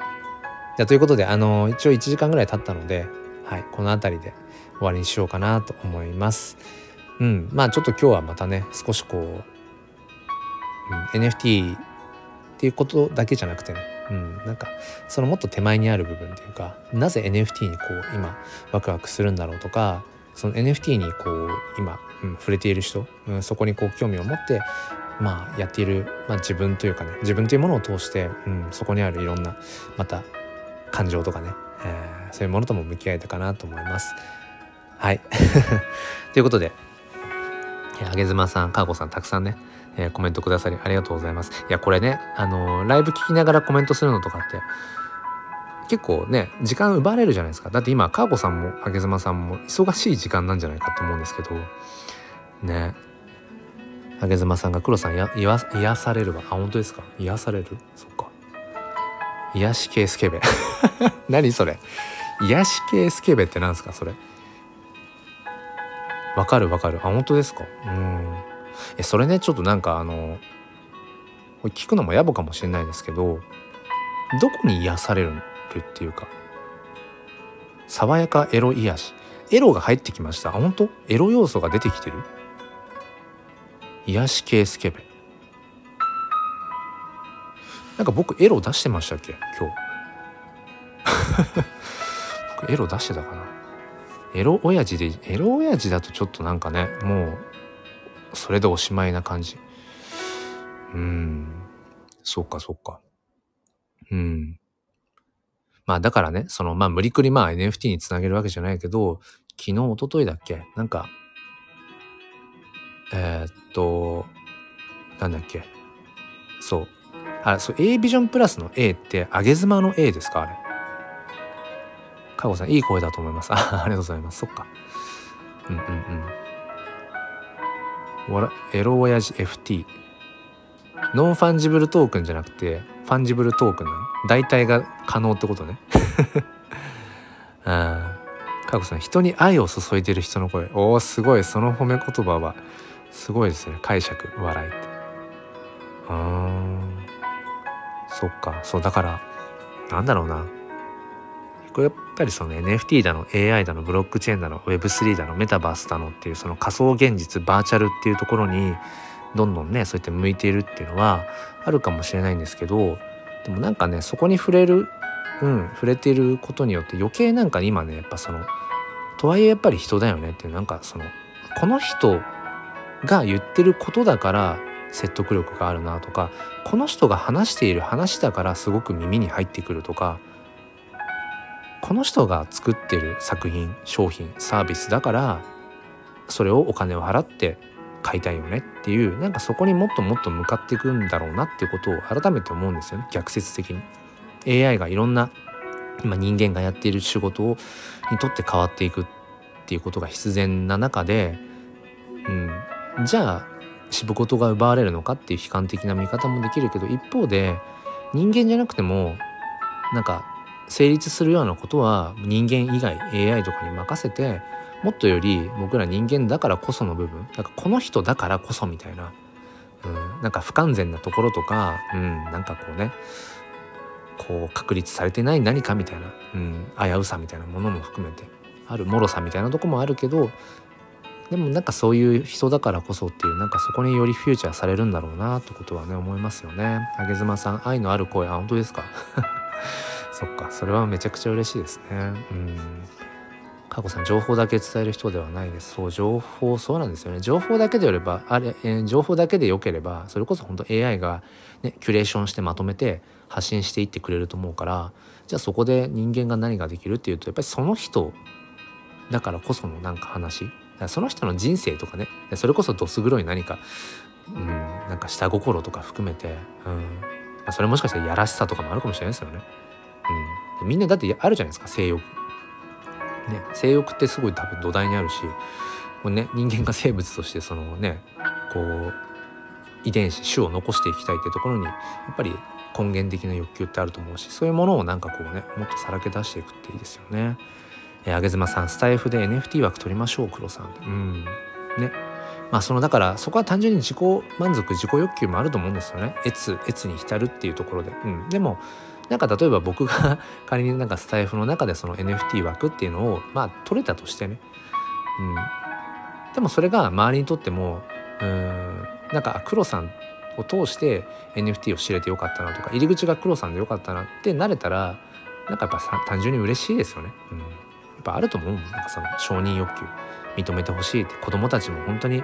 じゃということであの一応1時間ぐらい経ったのではいこの辺りで終わりにしようかなと思います。うん。まあちょっと今日はまたね少しこう、うん、NFT っていうことだけじゃなくてね、うん、なんかそのもっと手前にある部分っていうかなぜ NFT にこう今ワクワクするんだろうとかその NFT にこう今、うん、触れている人、うん、そこにこう興味を持ってまあ、やっている、まあ、自分というかね自分というものを通して、うん、そこにあるいろんなまた感情とかね、えー、そういうものとも向き合えたかなと思います。はい ということであげずまさんかーこさんたくさんね、えー、コメントくださりありがとうございます。いやこれねあのー、ライブ聞きながらコメントするのとかって結構ね時間奪われるじゃないですかだって今かーこさんもあげずまさんも忙しい時間なんじゃないかと思うんですけどね竹妻さんが黒さんや癒癒されるわ。あ本当ですか？癒される？そっか。癒し系スケベ。何それ？癒し系スケベって何ですか？それ。わかるわかる。あ本当ですか？うん。えそれねちょっとなんかあの聞くのも野暮かもしれないですけどどこに癒されるっていうか？爽やかエロ癒し。エロが入ってきました。あ本当？エロ要素が出てきてる？癒し系スケベ。なんか僕エロ出してましたっけ？今日。僕エロ出してたかな？エロ親父でエロ親父だとちょっとなんかねもうそれでおしまいな感じ。うん。そうかそうか。うん。まあだからねそのまあ無理くりまあ NFT につなげるわけじゃないけど昨日一昨日だっけ？なんかえー、っと、なんだっけ。そう。あ、そう、A ビジョンプラスの A って、上げ妻の A ですかあれ。かごさん、いい声だと思います。あありがとうございます。そっか。うんうんうん。わら、エロ親父 FT。ノンファンジブルトークンじゃなくて、ファンジブルトークンなの？代替が可能ってことね。ああ。かごさん、人に愛を注いでる人の声。おお、すごい。その褒め言葉は。すごいですね。解釈笑いって。うんそっか。そうだからなんだろうな。これやっぱりその NFT だの AI だのブロックチェーンだの Web3 だのメタバースだのっていうその仮想現実バーチャルっていうところにどんどんねそうやって向いているっていうのはあるかもしれないんですけどでもなんかねそこに触れるうん触れてることによって余計なんか今ねやっぱそのとはいえやっぱり人だよねっていうなんかそのこの人が言ってることだから説得力があるなとかこの人が話している話だからすごく耳に入ってくるとかこの人が作ってる作品商品サービスだからそれをお金を払って買いたいよねっていうなんかそこにもっともっと向かっていくんだろうなっていうことを改めて思うんですよね逆説的に。AI がいろんな今人間がやっている仕事をにとって変わっていくっていうことが必然な中で、うん、じゃあ仕事が奪われるのかっていう悲観的な見方もできるけど一方で人間じゃなくてもなんか成立するようなことは人間以外 AI とかに任せてもっとより僕ら人間だからこその部分なんかこの人だからこそみたいな、うん、なんか不完全なところとか、うん、なんかこうねこう確立されてない何かみたいな、うん、危うさみたいなものも含めてある脆さみたいなとこもあるけどでもなんかそういう人だからこそっていうなんかそこによりフューチャーされるんだろうなってことはね思いますよね。あげずまさん愛のある声あ本当ですか？そっかそれはめちゃくちゃ嬉しいですね。うん佳子さん情報だけ伝える人ではないですそう情報そうなんですよね情報だけでよればあれ、えー、情報だけでよければそれこそ本当 AI が、ね、キュレーションしてまとめて発信していってくれると思うからじゃあそこで人間が何ができるっていうとやっぱりその人だからこそのなんか話その人の人生とかねそれこそどす黒い何か、うん、なんか下心とか含めて、うん、それもしかしたらやらしさとかもあるかもしれないですよね。うん、みんなだってあるじゃないですか性欲。ね、性欲ってすごい多分土台にあるしこれ、ね、人間が生物としてそのねこう遺伝子種を残していきたいってところにやっぱり根源的な欲求ってあると思うしそういうものをなんかこうねもっとさらけ出していくっていいですよね。えー、あげずまさんスタイフで NFT 枠取りましょう黒さんうん。ね。まあそのだからそこは単純に自己満足自己欲求もあると思うんですよね。越越に浸るっていうところで、うん、でもなんか例えば僕が 仮になんかスタイフの中でその NFT 枠っていうのをまあ取れたとしてね、うん、でもそれが周りにとってもうんなんか黒さんを通して NFT を知れてよかったなとか入り口が黒さんでよかったなってなれたらなんかやっぱ単純に嬉しいですよね。うん、っぱあると思うなんかその承認欲求認めてほしいって子供たちも本当に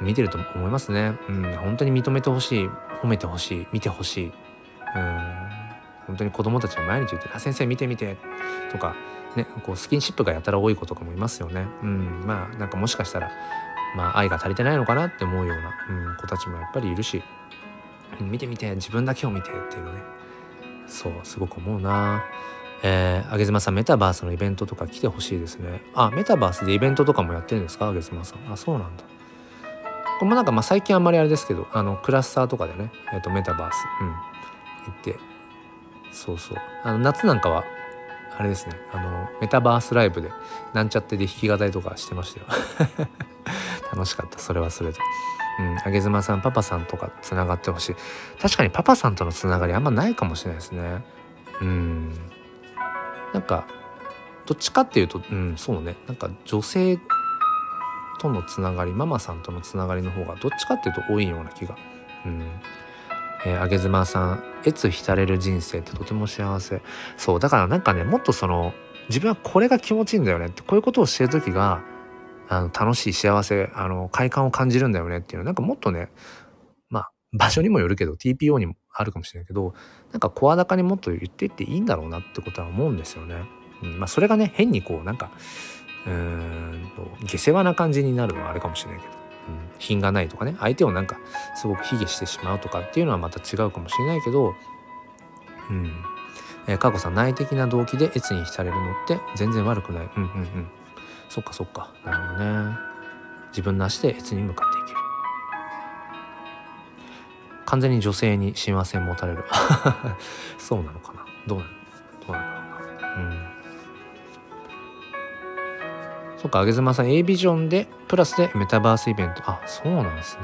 見てると思いますね。うん、本当に認めてほしい褒めてほしい見てほしい。うん本当に子供たちに毎日言って「あ先生見て見て」とか、ね、こうスキンシップがやたら多い子とかもいますよね。うん、まあなんかもしかしたら、まあ、愛が足りてないのかなって思うような、うん、子たちもやっぱりいるし「見て見て自分だけを見て」っていうのねそうすごく思うな。えー、あげずまさんメタバースのイベントとか来てほしいですね。あメタバースでイベントとかもやってるんですか？あげずまさん。あそうなんだ。これもなんかまあ最近あんまりあれですけどあのクラスターとかでね、えー、とメタバース、うん、行って。そうそう。あの夏なんかはあれですね。あのメタバースライブでなんちゃってで弾き語りとかしてましたよ。楽しかった。それはそれで。うん。あげずまさんパパさんとかつながってほしい。確かにパパさんとのつながりあんまないかもしれないですね。うん。なんかどっちかっていうとうんそうね。なんか女性とのつながりママさんとのつながりの方がどっちかっていうと多いような気が。うん。えー、あげずまさん「越浸れる人生ってとても幸せ」そうだからなんかねもっとその自分はこれが気持ちいいんだよねってこういうことをしてる時があの楽しい幸せあの快感を感じるんだよねっていうの。なんかもっとねまあ場所にもよるけど TPO にもあるかもしれないけどなんか声高にもっと言っていっていいんだろうなってことは思うんですよね。うん、まあそれがね変にこうなんかうーんと下世話な感じになるのはあれかもしれないけど。うん品がないとかね。相手をなんかすごく卑下してしまうとかっていうのはまた違うかもしれないけど。うん。えー、佳子さん内的な動機で越に浸れるのって全然悪くない。うんうんうん。そっかそっか。なるほどね。自分の足で越に向かって完全に女性に親和性持たれる そうなのかな？どうなの？どうなんだろうな？うんそっか、あげずまさん A ビジョンで、プラスでメタバースイベント。あ、そうなんですね。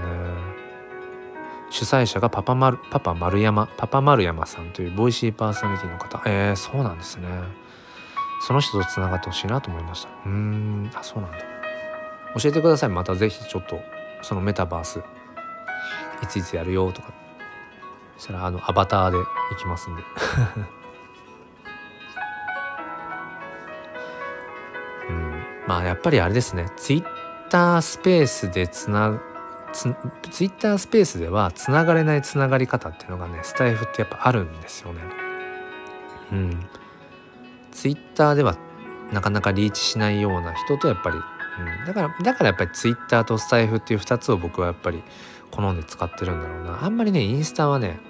主催者がパパ丸、パパ丸山、パパ丸山さんというボイシーパーソナリティの方。えー、そうなんですね。その人と繋がってほしいなと思いました。うん、あ、そうなんだ。教えてください。またぜひちょっと、そのメタバース、いついつやるよとか。そしたら、あの、アバターで行きますんで うん。まあやっぱりあれですねツイッタースペースでつなツツイッタースペースではつながれないつながり方っていうのがねスタイフってやっぱあるんですよね。うん。ツイッターではなかなかリーチしないような人とやっぱり、うん、だからだからやっぱりツイッターとスタイフっていう2つを僕はやっぱり好んで使ってるんだろうな。あんまりねインスタはね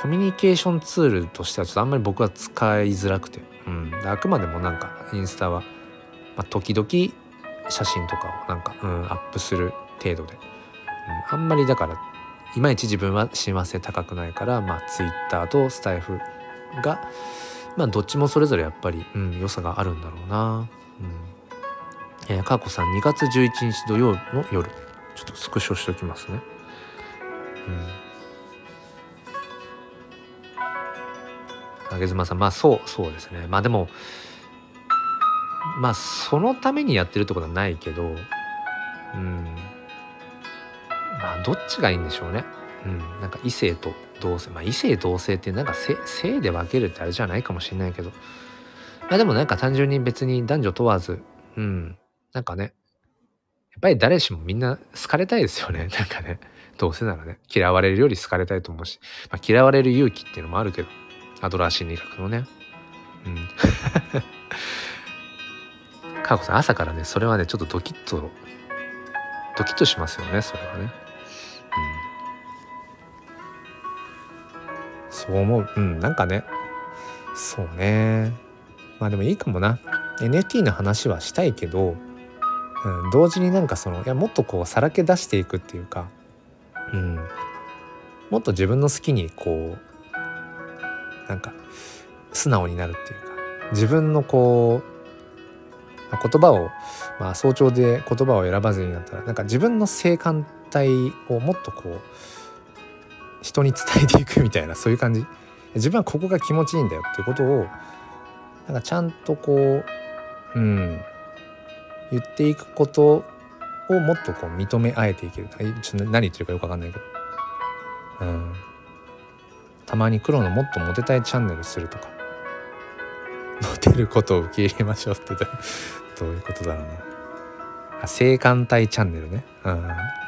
コミュニケーションツールとしてはちょっとあんまり僕は使いづらくて、うん、あくまでもなんかインスタは、まあ、時々写真とかをなんか、うん、アップする程度で、うん、あんまりだからいまいち自分は親和性高くないからまあツイッターとスタイフがまあどっちもそれぞれやっぱり、うん、良さがあるんだろうな。うん、えー、かこさん2月11日土曜の夜。ちょっとスクショしておきますね。うん。あげずまさんまあそうそうですねまあでもまあそのためにやってるってことはないけどうんまあどっちがいいんでしょうね。うん、なんか異性と同性まあ異性同性ってなんか性で分けるってあれじゃないかもしれないけどまあでもなんか単純に別に男女問わずうんなんかねやっぱり誰しもみんな好かれたいですよね。なんかね。どうせならね。嫌われるより好かれたいと思うし、まあ、嫌われる勇気っていうのもあるけど。アドラー心理学のね。うん。かこさん朝からねそれはねちょっとドキッとドキッとしますよねそれはね。うん。そう思う。うんなんかね。そうね。まあでもいいかもな。NFT の話はしたいけど、ん、同時になんかそのいやもっとこうさらけ出していくっていうかうん。もっと自分の好きにこうなんか素直になるっていうか自分のこう言葉を、まあ、早朝で言葉を選ばずになったらなんか自分の性感帯をもっとこう人に伝えていくみたいなそういう感じ。自分はここが気持ちいいんだよっていうことをなんかちゃんとこううん。言っていくことをもっとこう認め合えていける。ちょっと何言ってるかよく分かんないけど。うん。たまに黒のもっとモテたいチャンネルするとか。モテることを受け入れましょうって どういうことだろうなあ性感帯チャンネルね。う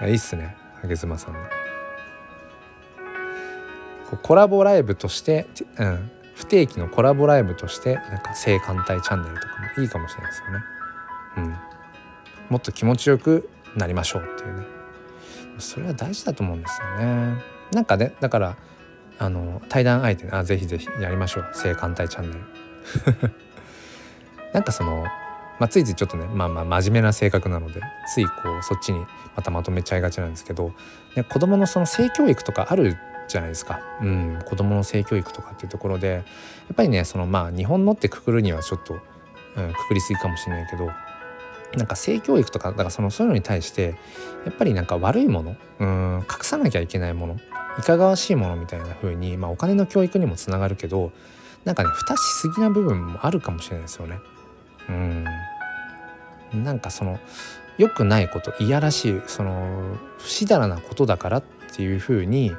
ん。いいっすね。あげずまさんの。コラボライブとして、うん、不定期のコラボライブとしてなんか性感帯チャンネルとかもいいかもしれないですよね。うん、もっと気持ちよくなりましょうっていうねそれは大事だと思うんですよね。なんかねだからあの対談相手ねあぜひぜひやりましょう性感帯チャンネル。なんかそのまあ、ついついちょっとねまあまあ真面目な性格なのでついこうそっちにまたまとめちゃいがちなんですけど、ね、子どものその性教育とかあるじゃないですか、うん、子どもの性教育とかっていうところでやっぱりねそのまあ日本のってくくるにはちょっと、うん、くくりすぎかもしれないけどなんか性教育とかだからそのそういうのに対してやっぱりなんか悪いものうん隠さなきゃいけないものいかがわしいものみたいな風にまあお金の教育にもつながるけどなんかね蓋しすぎな部分もあるかもしれないですよね。うんなんかその良くないこといやらしいその不死だらなことだからっていう風に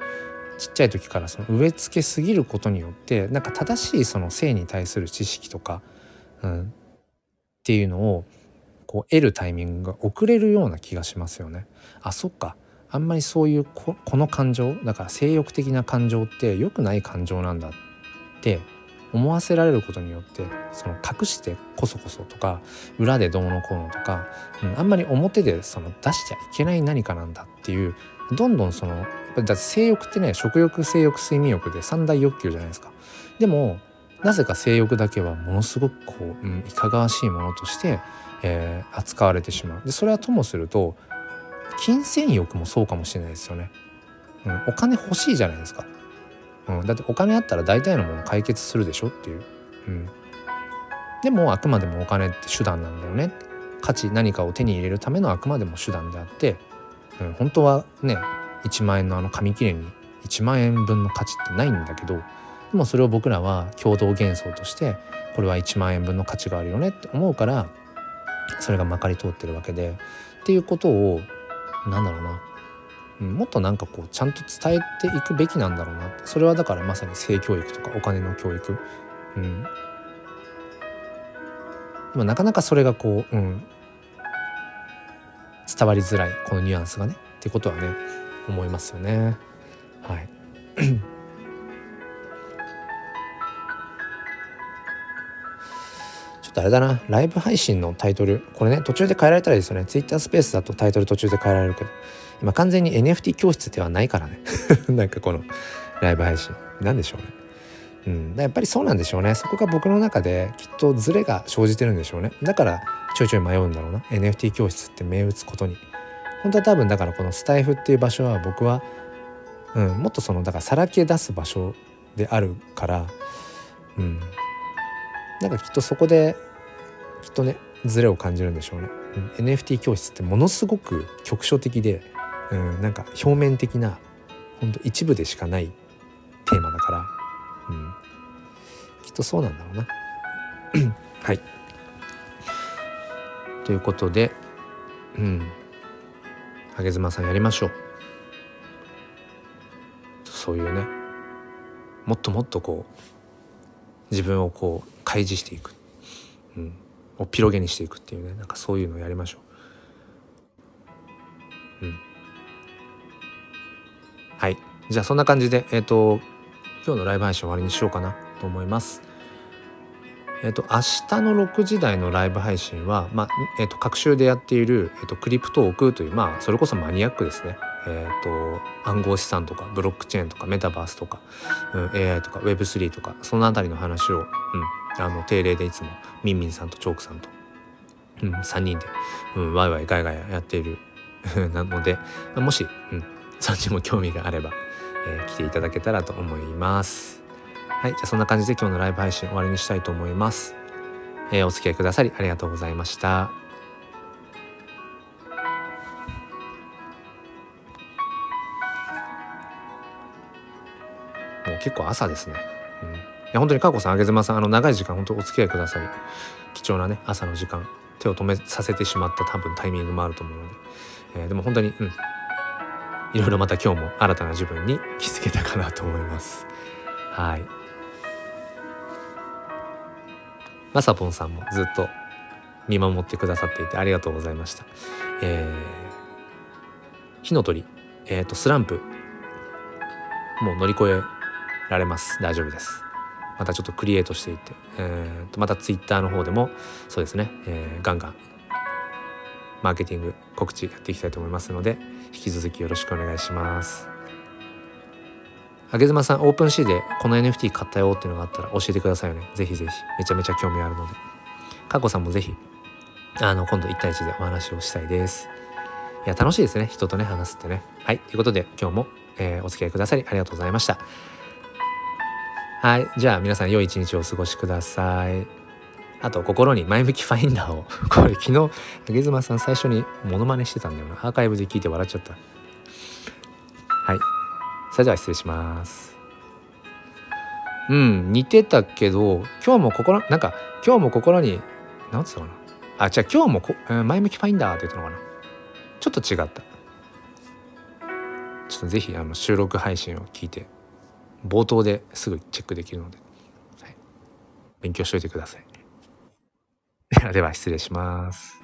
ちっちゃい時からその植え付けすぎることによってなんか正しいその性に対する知識とか、うん、っていうのをこう得るタイミングが遅れるような気がしますよね。あそっかあんまりそういうこの感情だから性欲的な感情って良くない感情なんだって思わせられることによってその隠してこそこそとか裏でどうのこうのとか、うん、あんまり表でその出しちゃいけない何かなんだっていうどんどんそのだって性欲ってね食欲性欲睡眠欲で三大欲求じゃないですか。でもなぜか性欲だけはものすごくこう、うん、いかがわしいものとして、えー、扱われてしまう。でそれはともすると金銭欲もそうかもしれないですよね。うん、お金欲しいじゃないですか。うん、だってお金あったら大体のもの解決するでしょっていう。うん、でもあくまでもお金って手段なんだよね。価値何かを手に入れるためのあくまでも手段であって、うん、本当はね1万円のあの紙切れに1万円分の価値ってないんだけどでもそれを僕らは共同幻想としてこれは1万円分の価値があるよねって思うからそれがまかり通ってるわけでっていうことをなんだろうな、もっとなんかこうちゃんと伝えていくべきなんだろうな。ってそれはだからまさに性教育とかお金の教育、うん、でもなかなかそれがこう、うん、伝わりづらいこのニュアンスがねってことはね思いますよね。はい。とあれだな。ライブ配信のタイトル。これね途中で変えられたらいいですよね。Twitter スペースだとタイトル途中で変えられるけど。今完全に NFT 教室ではないからね。なんかこのライブ配信。なんでしょうね。うん、やっぱりそうなんでしょうね。そこが僕の中できっとズレが生じてるんでしょうね。だからちょいちょい迷うんだろうな。NFT 教室って銘打つことに。本当は多分だからこのスタイフっていう場所は僕は、うん、もっとそのだからさらけ出す場所であるから。うん。なんかきっとそこできっとねズレを感じるんでしょうね、うん、NFT 教室ってものすごく局所的で、うん、なんか表面的な本当一部でしかないテーマだから、うん、きっとそうなんだろうな。はい。ということでうん。げ妻さんやりましょう。そういうねもっともっとこう自分をこう開示していく、うん、おっぴろげにしていくっていうねなんかそういうのをやりましょう。うん、はいじゃあそんな感じでえっ、ー、と今日のライブ配信終わりにしようかなと思います。えっ、ー、と明日の6時台のライブ配信は、まあえーと、各週でやっている、えーと、クリプトークというまあそれこそマニアックですね。えーと、暗号資産とかブロックチェーンとかメタバースとか、うん、AI とか Web3 とかその辺りの話を、うん、あの定例でいつもミンミンさんとチョークさんと、うん、3人で、うん、ワイワイガヤガヤやっている なのでもし、うん、そっちも興味があれば、えー、来ていただけたらと思います。はい、じゃあそんな感じで今日のライブ配信終わりにしたいと思います。えー、お付き合いくださりありがとうございました。もう結構朝ですね。いや本当に佳子さん、あげずまさん、あの長い時間本当お付き合いくださり、貴重なね朝の時間手を止めさせてしまった多分タイミングもあると思うので、えー、でも本当にうんいろいろまた今日も新たな自分に気づけたかなと思います。はい。まさぽんさんもずっと見守ってくださっていてありがとうございました。えー、火の鳥、えっ、ー、とスランプもう乗り越えられます大丈夫です。またちょっとクリエイトしていって、えー、とまたツイッターの方でもそうですね、えー、ガンガンマーケティング告知やっていきたいと思いますので引き続きよろしくお願いします。あげずまさん、オープンシーでこの NFT 買ったよっていうのがあったら教えてくださいね。ぜひぜひ。めちゃめちゃ興味あるので。かこさんもぜひ、あの、今度1対1でお話をしたいです。いや、楽しいですね。人とね、話すってね。はい。ということで、今日も、えー、お付き合いくださりありがとうございました。はい。じゃあ、皆さん、良い一日をお過ごしください。あと、心に前向きファインダーを。これ、昨日、あげずまさん最初にモノマネしてたんだよな。アーカイブで聞いて笑っちゃった。はい。それでは失礼します。うん、似てたけど、今日も心、なんか、今日も心に、なんつうのかな。あ、じゃあ今日もこ、前向きファインダーって言ったのかな。ちょっと違った。ちょっとぜひ、あの、収録配信を聞いて、冒頭ですぐチェックできるので、はい、勉強しといてください。では、では失礼します。